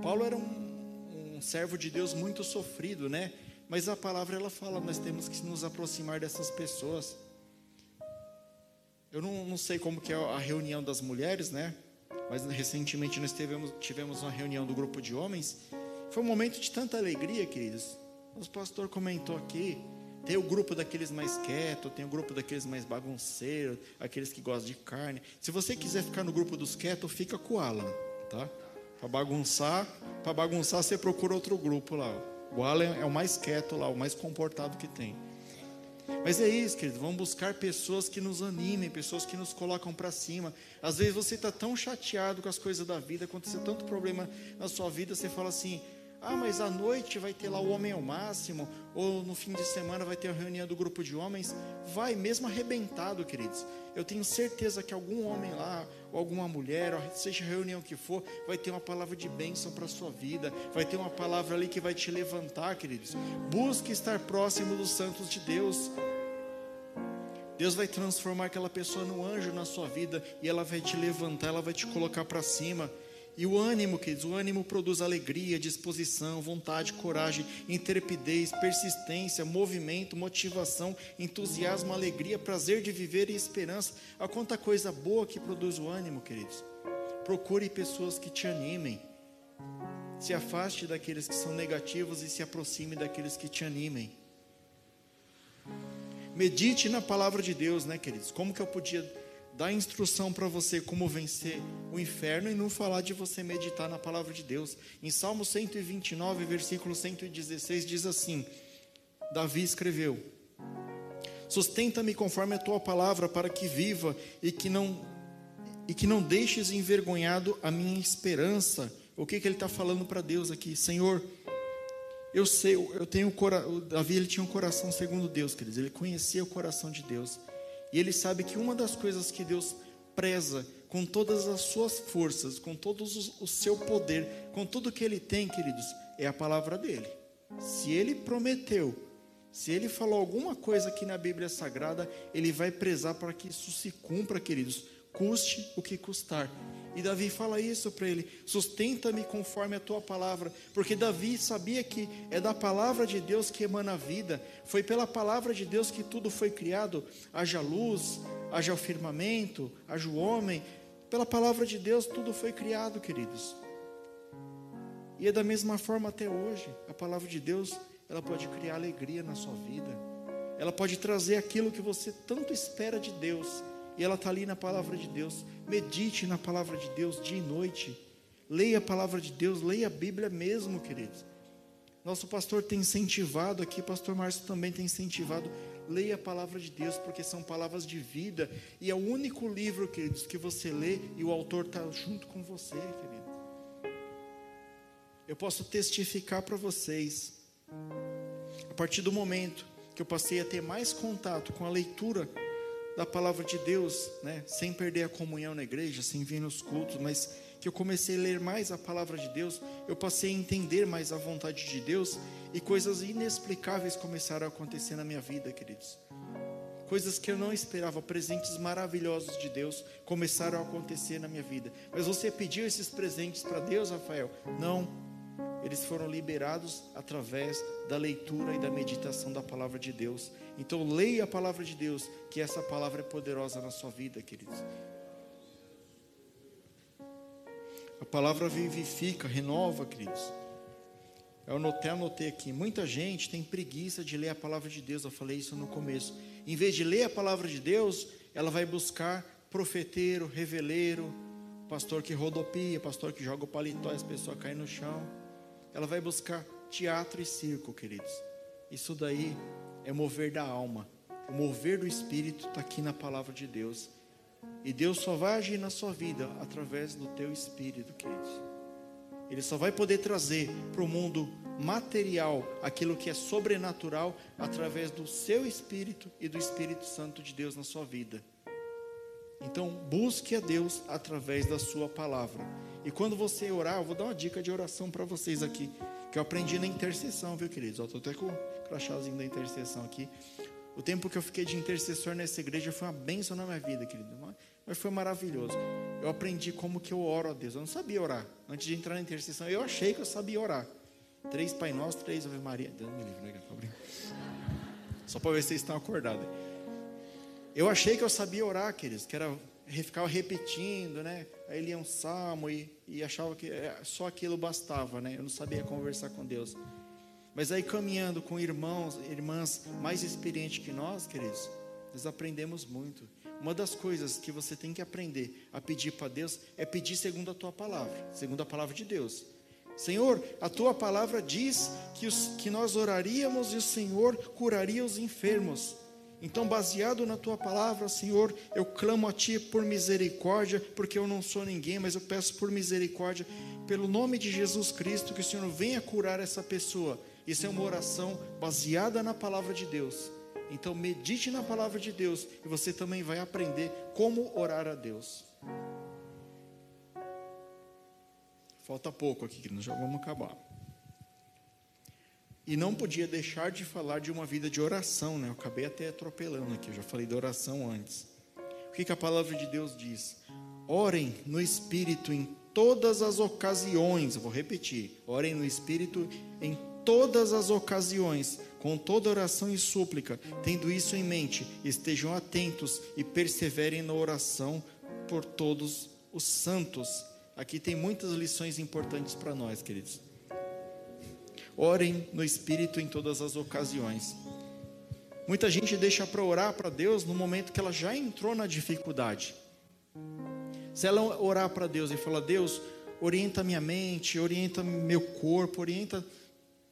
Paulo era um, um servo de Deus muito sofrido, né? Mas a palavra ela fala, nós temos que nos aproximar dessas pessoas. Eu não, não sei como que é a reunião das mulheres, né? mas recentemente nós tivemos, tivemos uma reunião do grupo de homens. Foi um momento de tanta alegria, queridos. O pastor comentou aqui. Tem o grupo daqueles mais quietos, tem o grupo daqueles mais bagunceiros, aqueles que gostam de carne. Se você quiser ficar no grupo dos quietos, fica com o Alan, tá? Para bagunçar, para bagunçar você procura outro grupo lá. O Alan é o mais quieto lá, o mais comportado que tem. Mas é isso, querido. Vamos buscar pessoas que nos animem, pessoas que nos colocam para cima. Às vezes você está tão chateado com as coisas da vida, aconteceu tanto problema na sua vida, você fala assim: ah, mas à noite vai ter lá o homem ao máximo, ou no fim de semana vai ter a reunião do grupo de homens. Vai mesmo arrebentado, queridos. Eu tenho certeza que algum homem lá, ou alguma mulher, ou seja a reunião que for, vai ter uma palavra de bênção para a sua vida, vai ter uma palavra ali que vai te levantar, queridos. Busque estar próximo dos santos de Deus. Deus vai transformar aquela pessoa no anjo na sua vida e ela vai te levantar, ela vai te colocar para cima. E o ânimo, queridos, o ânimo produz alegria, disposição, vontade, coragem, intrepidez, persistência, movimento, motivação, entusiasmo, alegria, prazer de viver e esperança. A quanta coisa boa que produz o ânimo, queridos. Procure pessoas que te animem. Se afaste daqueles que são negativos e se aproxime daqueles que te animem. Medite na palavra de Deus, né, queridos? Como que eu podia dar instrução para você como vencer o inferno e não falar de você meditar na palavra de Deus? Em Salmo 129, versículo 116, diz assim: Davi escreveu: Sustenta-me conforme a tua palavra, para que viva e que não e que não deixes envergonhado a minha esperança. O que, que ele está falando para Deus aqui? Senhor, eu sei, eu tenho o Davi ele tinha um coração segundo Deus, queridos. Ele conhecia o coração de Deus. E ele sabe que uma das coisas que Deus preza com todas as suas forças, com todo o seu poder, com tudo que ele tem, queridos, é a palavra dele. Se ele prometeu, se ele falou alguma coisa aqui na Bíblia Sagrada, ele vai prezar para que isso se cumpra, queridos, custe o que custar. E Davi fala isso para ele: sustenta-me conforme a tua palavra, porque Davi sabia que é da palavra de Deus que emana a vida, foi pela palavra de Deus que tudo foi criado, haja luz, haja o firmamento, haja o homem, pela palavra de Deus tudo foi criado, queridos. E é da mesma forma até hoje, a palavra de Deus, ela pode criar alegria na sua vida, ela pode trazer aquilo que você tanto espera de Deus e ela está ali na palavra de Deus. Medite na palavra de Deus dia e noite. Leia a palavra de Deus, leia a Bíblia mesmo, queridos. Nosso pastor tem incentivado aqui, pastor Márcio também tem incentivado. Leia a palavra de Deus, porque são palavras de vida. E é o único livro, queridos, que você lê e o autor está junto com você, querido. Eu posso testificar para vocês A partir do momento que eu passei a ter mais contato com a leitura da palavra de Deus, né, sem perder a comunhão na igreja, sem vir nos cultos, mas que eu comecei a ler mais a palavra de Deus, eu passei a entender mais a vontade de Deus e coisas inexplicáveis começaram a acontecer na minha vida, queridos. Coisas que eu não esperava, presentes maravilhosos de Deus começaram a acontecer na minha vida. Mas você pediu esses presentes para Deus, Rafael? Não eles foram liberados através da leitura e da meditação da palavra de Deus. Então, leia a palavra de Deus, que essa palavra é poderosa na sua vida, queridos. A palavra vivifica, renova, queridos. Eu anotei, anotei aqui. Muita gente tem preguiça de ler a palavra de Deus. Eu falei isso no começo. Em vez de ler a palavra de Deus, ela vai buscar profeteiro, reveleiro, pastor que rodopia, pastor que joga o paletó e as pessoas caem no chão ela vai buscar teatro e circo, queridos. Isso daí é mover da alma. O mover do espírito está aqui na palavra de Deus. E Deus só vai agir na sua vida através do teu espírito, queridos. Ele só vai poder trazer para o mundo material aquilo que é sobrenatural através do seu espírito e do Espírito Santo de Deus na sua vida. Então, busque a Deus através da sua palavra. E quando você orar, eu vou dar uma dica de oração para vocês aqui, que eu aprendi na intercessão, viu, queridos? Estou até com o crachazinho da intercessão aqui. O tempo que eu fiquei de intercessor nessa igreja foi uma bênção na minha vida, querido. Mas foi maravilhoso. Eu aprendi como que eu oro a Deus. Eu não sabia orar. Antes de entrar na intercessão, eu achei que eu sabia orar. Três Pai Nosso, três Ave Maria. Deus me livre, né? Só para ver se vocês estão acordados. Eu achei que eu sabia orar, queridos, que era ficava repetindo, né? Aí lia um salmo e, e achava que é, só aquilo bastava, né? Eu não sabia conversar com Deus. Mas aí caminhando com irmãos, irmãs mais experientes que nós, queridos, nós aprendemos muito. Uma das coisas que você tem que aprender a pedir para Deus é pedir segundo a tua palavra, segundo a palavra de Deus. Senhor, a tua palavra diz que, os, que nós oraríamos e o Senhor curaria os enfermos. Então, baseado na tua palavra, Senhor, eu clamo a ti por misericórdia, porque eu não sou ninguém, mas eu peço por misericórdia, pelo nome de Jesus Cristo, que o Senhor venha curar essa pessoa. Isso é uma oração baseada na palavra de Deus. Então, medite na palavra de Deus e você também vai aprender como orar a Deus. Falta pouco aqui, nós já vamos acabar. E não podia deixar de falar de uma vida de oração, né? Eu acabei até atropelando aqui, eu já falei de oração antes. O que, que a palavra de Deus diz? Orem no Espírito em todas as ocasiões. Eu vou repetir. Orem no Espírito em todas as ocasiões, com toda oração e súplica. Tendo isso em mente, estejam atentos e perseverem na oração por todos os santos. Aqui tem muitas lições importantes para nós, queridos. Orem no Espírito em todas as ocasiões. Muita gente deixa para orar para Deus no momento que ela já entrou na dificuldade. Se ela orar para Deus e falar: Deus, orienta minha mente, orienta meu corpo, orienta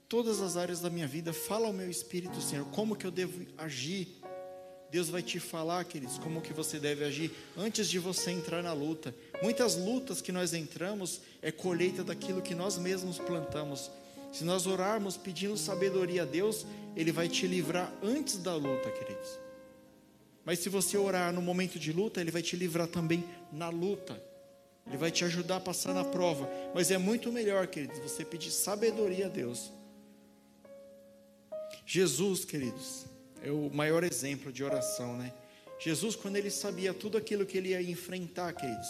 todas as áreas da minha vida, fala ao meu espírito, Senhor, como que eu devo agir. Deus vai te falar, queridos, como que você deve agir antes de você entrar na luta. Muitas lutas que nós entramos é colheita daquilo que nós mesmos plantamos. Se nós orarmos pedindo sabedoria a Deus, Ele vai te livrar antes da luta, queridos. Mas se você orar no momento de luta, Ele vai te livrar também na luta. Ele vai te ajudar a passar na prova. Mas é muito melhor, queridos, você pedir sabedoria a Deus. Jesus, queridos, é o maior exemplo de oração, né? Jesus, quando ele sabia tudo aquilo que ele ia enfrentar, queridos,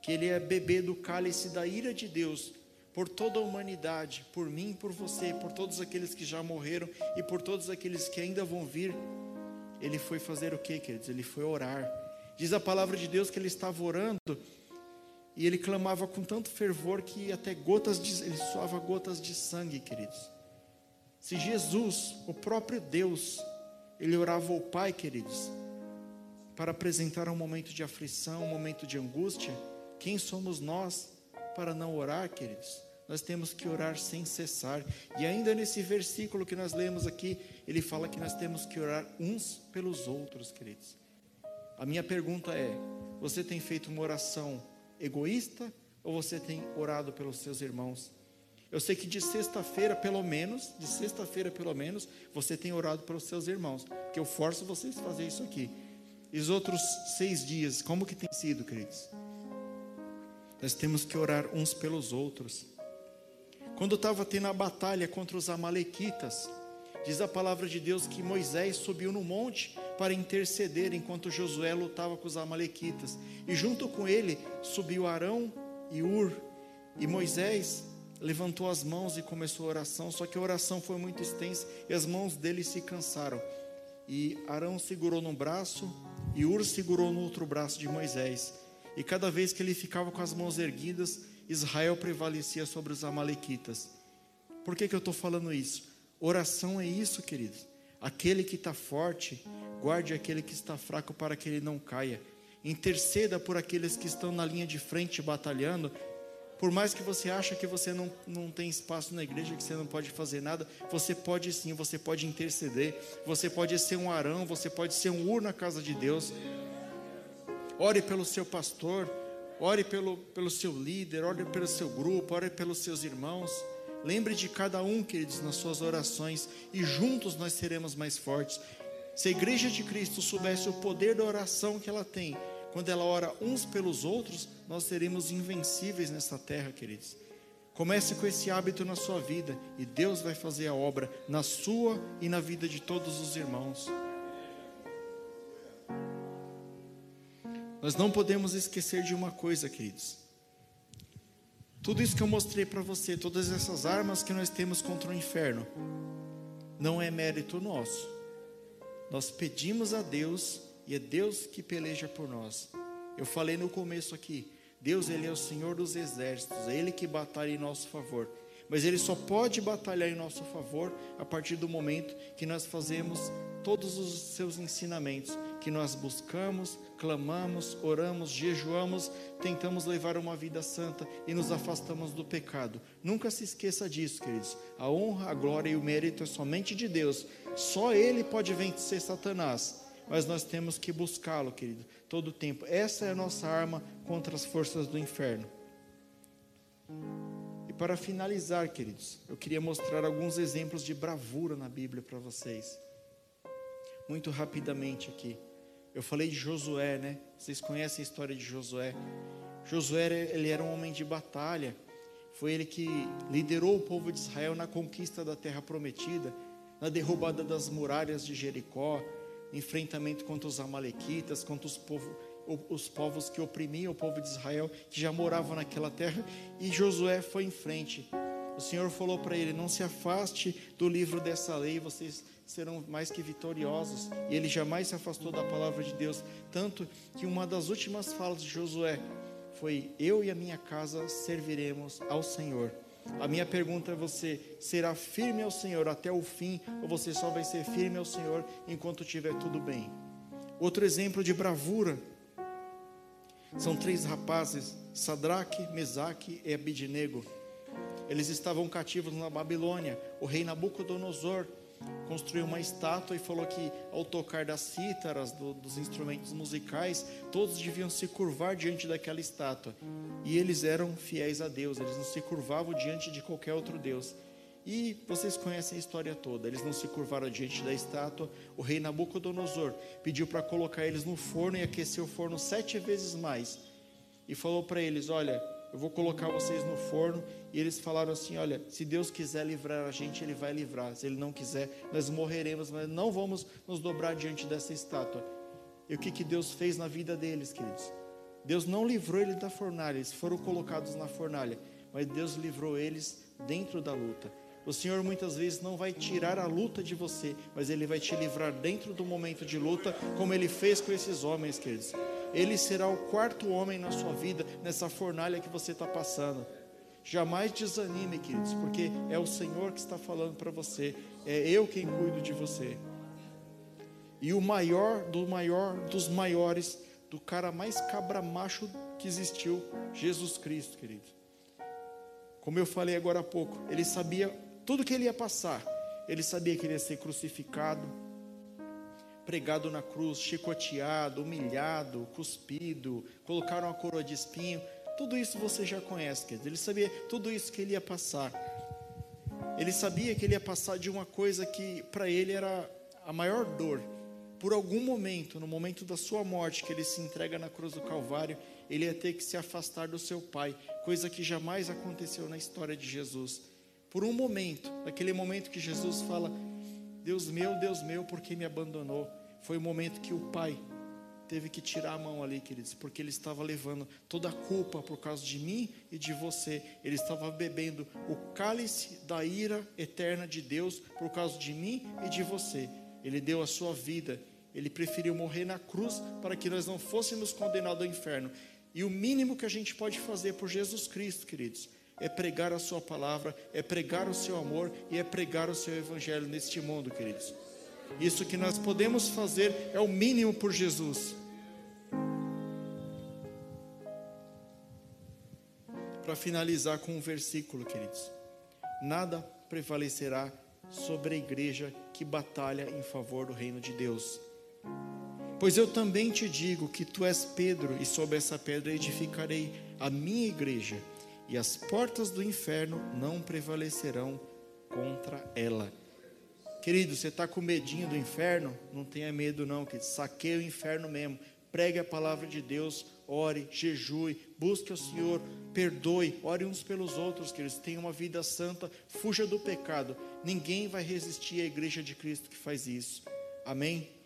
que ele ia beber do cálice da ira de Deus, por toda a humanidade, por mim, por você, por todos aqueles que já morreram e por todos aqueles que ainda vão vir. Ele foi fazer o que, queridos? Ele foi orar. Diz a palavra de Deus que ele estava orando e ele clamava com tanto fervor que até gotas de, ele suava gotas de sangue, queridos. Se Jesus, o próprio Deus, ele orava ao Pai, queridos, para apresentar um momento de aflição, um momento de angústia, quem somos nós para não orar, queridos? Nós temos que orar sem cessar. E ainda nesse versículo que nós lemos aqui, ele fala que nós temos que orar uns pelos outros, queridos. A minha pergunta é: você tem feito uma oração egoísta ou você tem orado pelos seus irmãos? Eu sei que de sexta-feira, pelo menos, de sexta-feira, pelo menos, você tem orado pelos seus irmãos. Que eu forço vocês a fazer isso aqui. E os outros seis dias, como que tem sido, queridos? Nós temos que orar uns pelos outros. Quando estava tendo a batalha contra os Amalequitas, diz a palavra de Deus que Moisés subiu no monte para interceder enquanto Josué lutava com os Amalequitas. E junto com ele subiu Arão e Ur. E Moisés levantou as mãos e começou a oração, só que a oração foi muito extensa e as mãos dele se cansaram. E Arão segurou num braço e Ur segurou no outro braço de Moisés. E cada vez que ele ficava com as mãos erguidas, Israel prevalecia sobre os Amalequitas. Por que, que eu estou falando isso? Oração é isso, queridos. Aquele que está forte, guarde aquele que está fraco para que ele não caia. Interceda por aqueles que estão na linha de frente batalhando. Por mais que você ache que você não, não tem espaço na igreja, que você não pode fazer nada, você pode sim, você pode interceder, você pode ser um arão, você pode ser um ur na casa de Deus. Ore pelo seu pastor, ore pelo, pelo seu líder, ore pelo seu grupo, ore pelos seus irmãos. Lembre de cada um, queridos, nas suas orações, e juntos nós seremos mais fortes. Se a igreja de Cristo soubesse o poder da oração que ela tem, quando ela ora uns pelos outros, nós seremos invencíveis nessa terra, queridos. Comece com esse hábito na sua vida e Deus vai fazer a obra na sua e na vida de todos os irmãos. Nós não podemos esquecer de uma coisa, queridos. Tudo isso que eu mostrei para você, todas essas armas que nós temos contra o inferno, não é mérito nosso. Nós pedimos a Deus e é Deus que peleja por nós. Eu falei no começo aqui, Deus ele é o Senhor dos exércitos, é Ele que batalha em nosso favor. Mas Ele só pode batalhar em nosso favor a partir do momento que nós fazemos todos os seus ensinamentos, que nós buscamos, clamamos, oramos, jejuamos, tentamos levar uma vida santa e nos afastamos do pecado. Nunca se esqueça disso, queridos. A honra, a glória e o mérito é somente de Deus. Só Ele pode vencer Satanás. Mas nós temos que buscá-lo, querido, todo o tempo. Essa é a nossa arma contra as forças do inferno. E para finalizar, queridos, eu queria mostrar alguns exemplos de bravura na Bíblia para vocês. Muito rapidamente aqui. Eu falei de Josué, né? Vocês conhecem a história de Josué. Josué, ele era um homem de batalha. Foi ele que liderou o povo de Israel na conquista da terra prometida, na derrubada das muralhas de Jericó, enfrentamento contra os amalequitas, contra os, os povos que oprimiam o povo de Israel, que já moravam naquela terra, e Josué foi em frente. O Senhor falou para ele: Não se afaste do livro dessa lei, vocês serão mais que vitoriosos. E ele jamais se afastou da palavra de Deus, tanto que uma das últimas falas de Josué foi: Eu e a minha casa serviremos ao Senhor. A minha pergunta a você: será firme ao Senhor até o fim, ou você só vai ser firme ao Senhor enquanto tiver tudo bem? Outro exemplo de bravura são três rapazes, Sadraque, Mesaque e Abidnego. Eles estavam cativos na Babilônia. O rei Nabucodonosor construiu uma estátua e falou que ao tocar das cítaras, do, dos instrumentos musicais, todos deviam se curvar diante daquela estátua. E eles eram fiéis a Deus, eles não se curvavam diante de qualquer outro Deus. E vocês conhecem a história toda. Eles não se curvaram diante da estátua. O rei Nabucodonosor pediu para colocar eles no forno e aquecer o forno sete vezes mais. E falou para eles: Olha, eu vou colocar vocês no forno. E eles falaram assim: Olha, se Deus quiser livrar a gente, Ele vai livrar. Se Ele não quiser, nós morreremos, mas não vamos nos dobrar diante dessa estátua. E o que, que Deus fez na vida deles, queridos? Deus não livrou eles da fornalha, eles foram colocados na fornalha, mas Deus livrou eles dentro da luta. O Senhor muitas vezes não vai tirar a luta de você, mas Ele vai te livrar dentro do momento de luta, como Ele fez com esses homens, queridos. Ele será o quarto homem na sua vida, nessa fornalha que você está passando. Jamais desanime, queridos, porque é o Senhor que está falando para você, é eu quem cuido de você. E o maior do maior dos maiores, do cara mais cabra macho que existiu, Jesus Cristo, querido. Como eu falei agora há pouco, ele sabia tudo que ele ia passar. Ele sabia que ele ia ser crucificado, pregado na cruz, chicoteado, humilhado, cuspido, colocaram uma coroa de espinho. Tudo isso você já conhece, quer dizer, ele sabia tudo isso que ele ia passar. Ele sabia que ele ia passar de uma coisa que para ele era a maior dor. Por algum momento, no momento da sua morte, que ele se entrega na cruz do Calvário, ele ia ter que se afastar do seu pai, coisa que jamais aconteceu na história de Jesus. Por um momento, naquele momento que Jesus fala: Deus meu, Deus meu, por que me abandonou? Foi o momento que o pai teve que tirar a mão ali, queridos, porque ele estava levando toda a culpa por causa de mim e de você. Ele estava bebendo o cálice da ira eterna de Deus por causa de mim e de você. Ele deu a sua vida, ele preferiu morrer na cruz para que nós não fôssemos condenados ao inferno. E o mínimo que a gente pode fazer por Jesus Cristo, queridos, é pregar a sua palavra, é pregar o seu amor e é pregar o seu evangelho neste mundo, queridos. Isso que nós podemos fazer é o mínimo por Jesus. Para finalizar com um versículo, queridos: Nada prevalecerá sobre a igreja que batalha em favor do reino de Deus. Pois eu também te digo que tu és Pedro, e sobre essa pedra edificarei a minha igreja, e as portas do inferno não prevalecerão contra ela. Querido, você está com medinho do inferno? Não tenha medo, não, que saqueie o inferno mesmo. Pregue a palavra de Deus, ore, jejue, busque o Senhor, perdoe, ore uns pelos outros, queridos. Tenha uma vida santa, fuja do pecado. Ninguém vai resistir à igreja de Cristo que faz isso. Amém?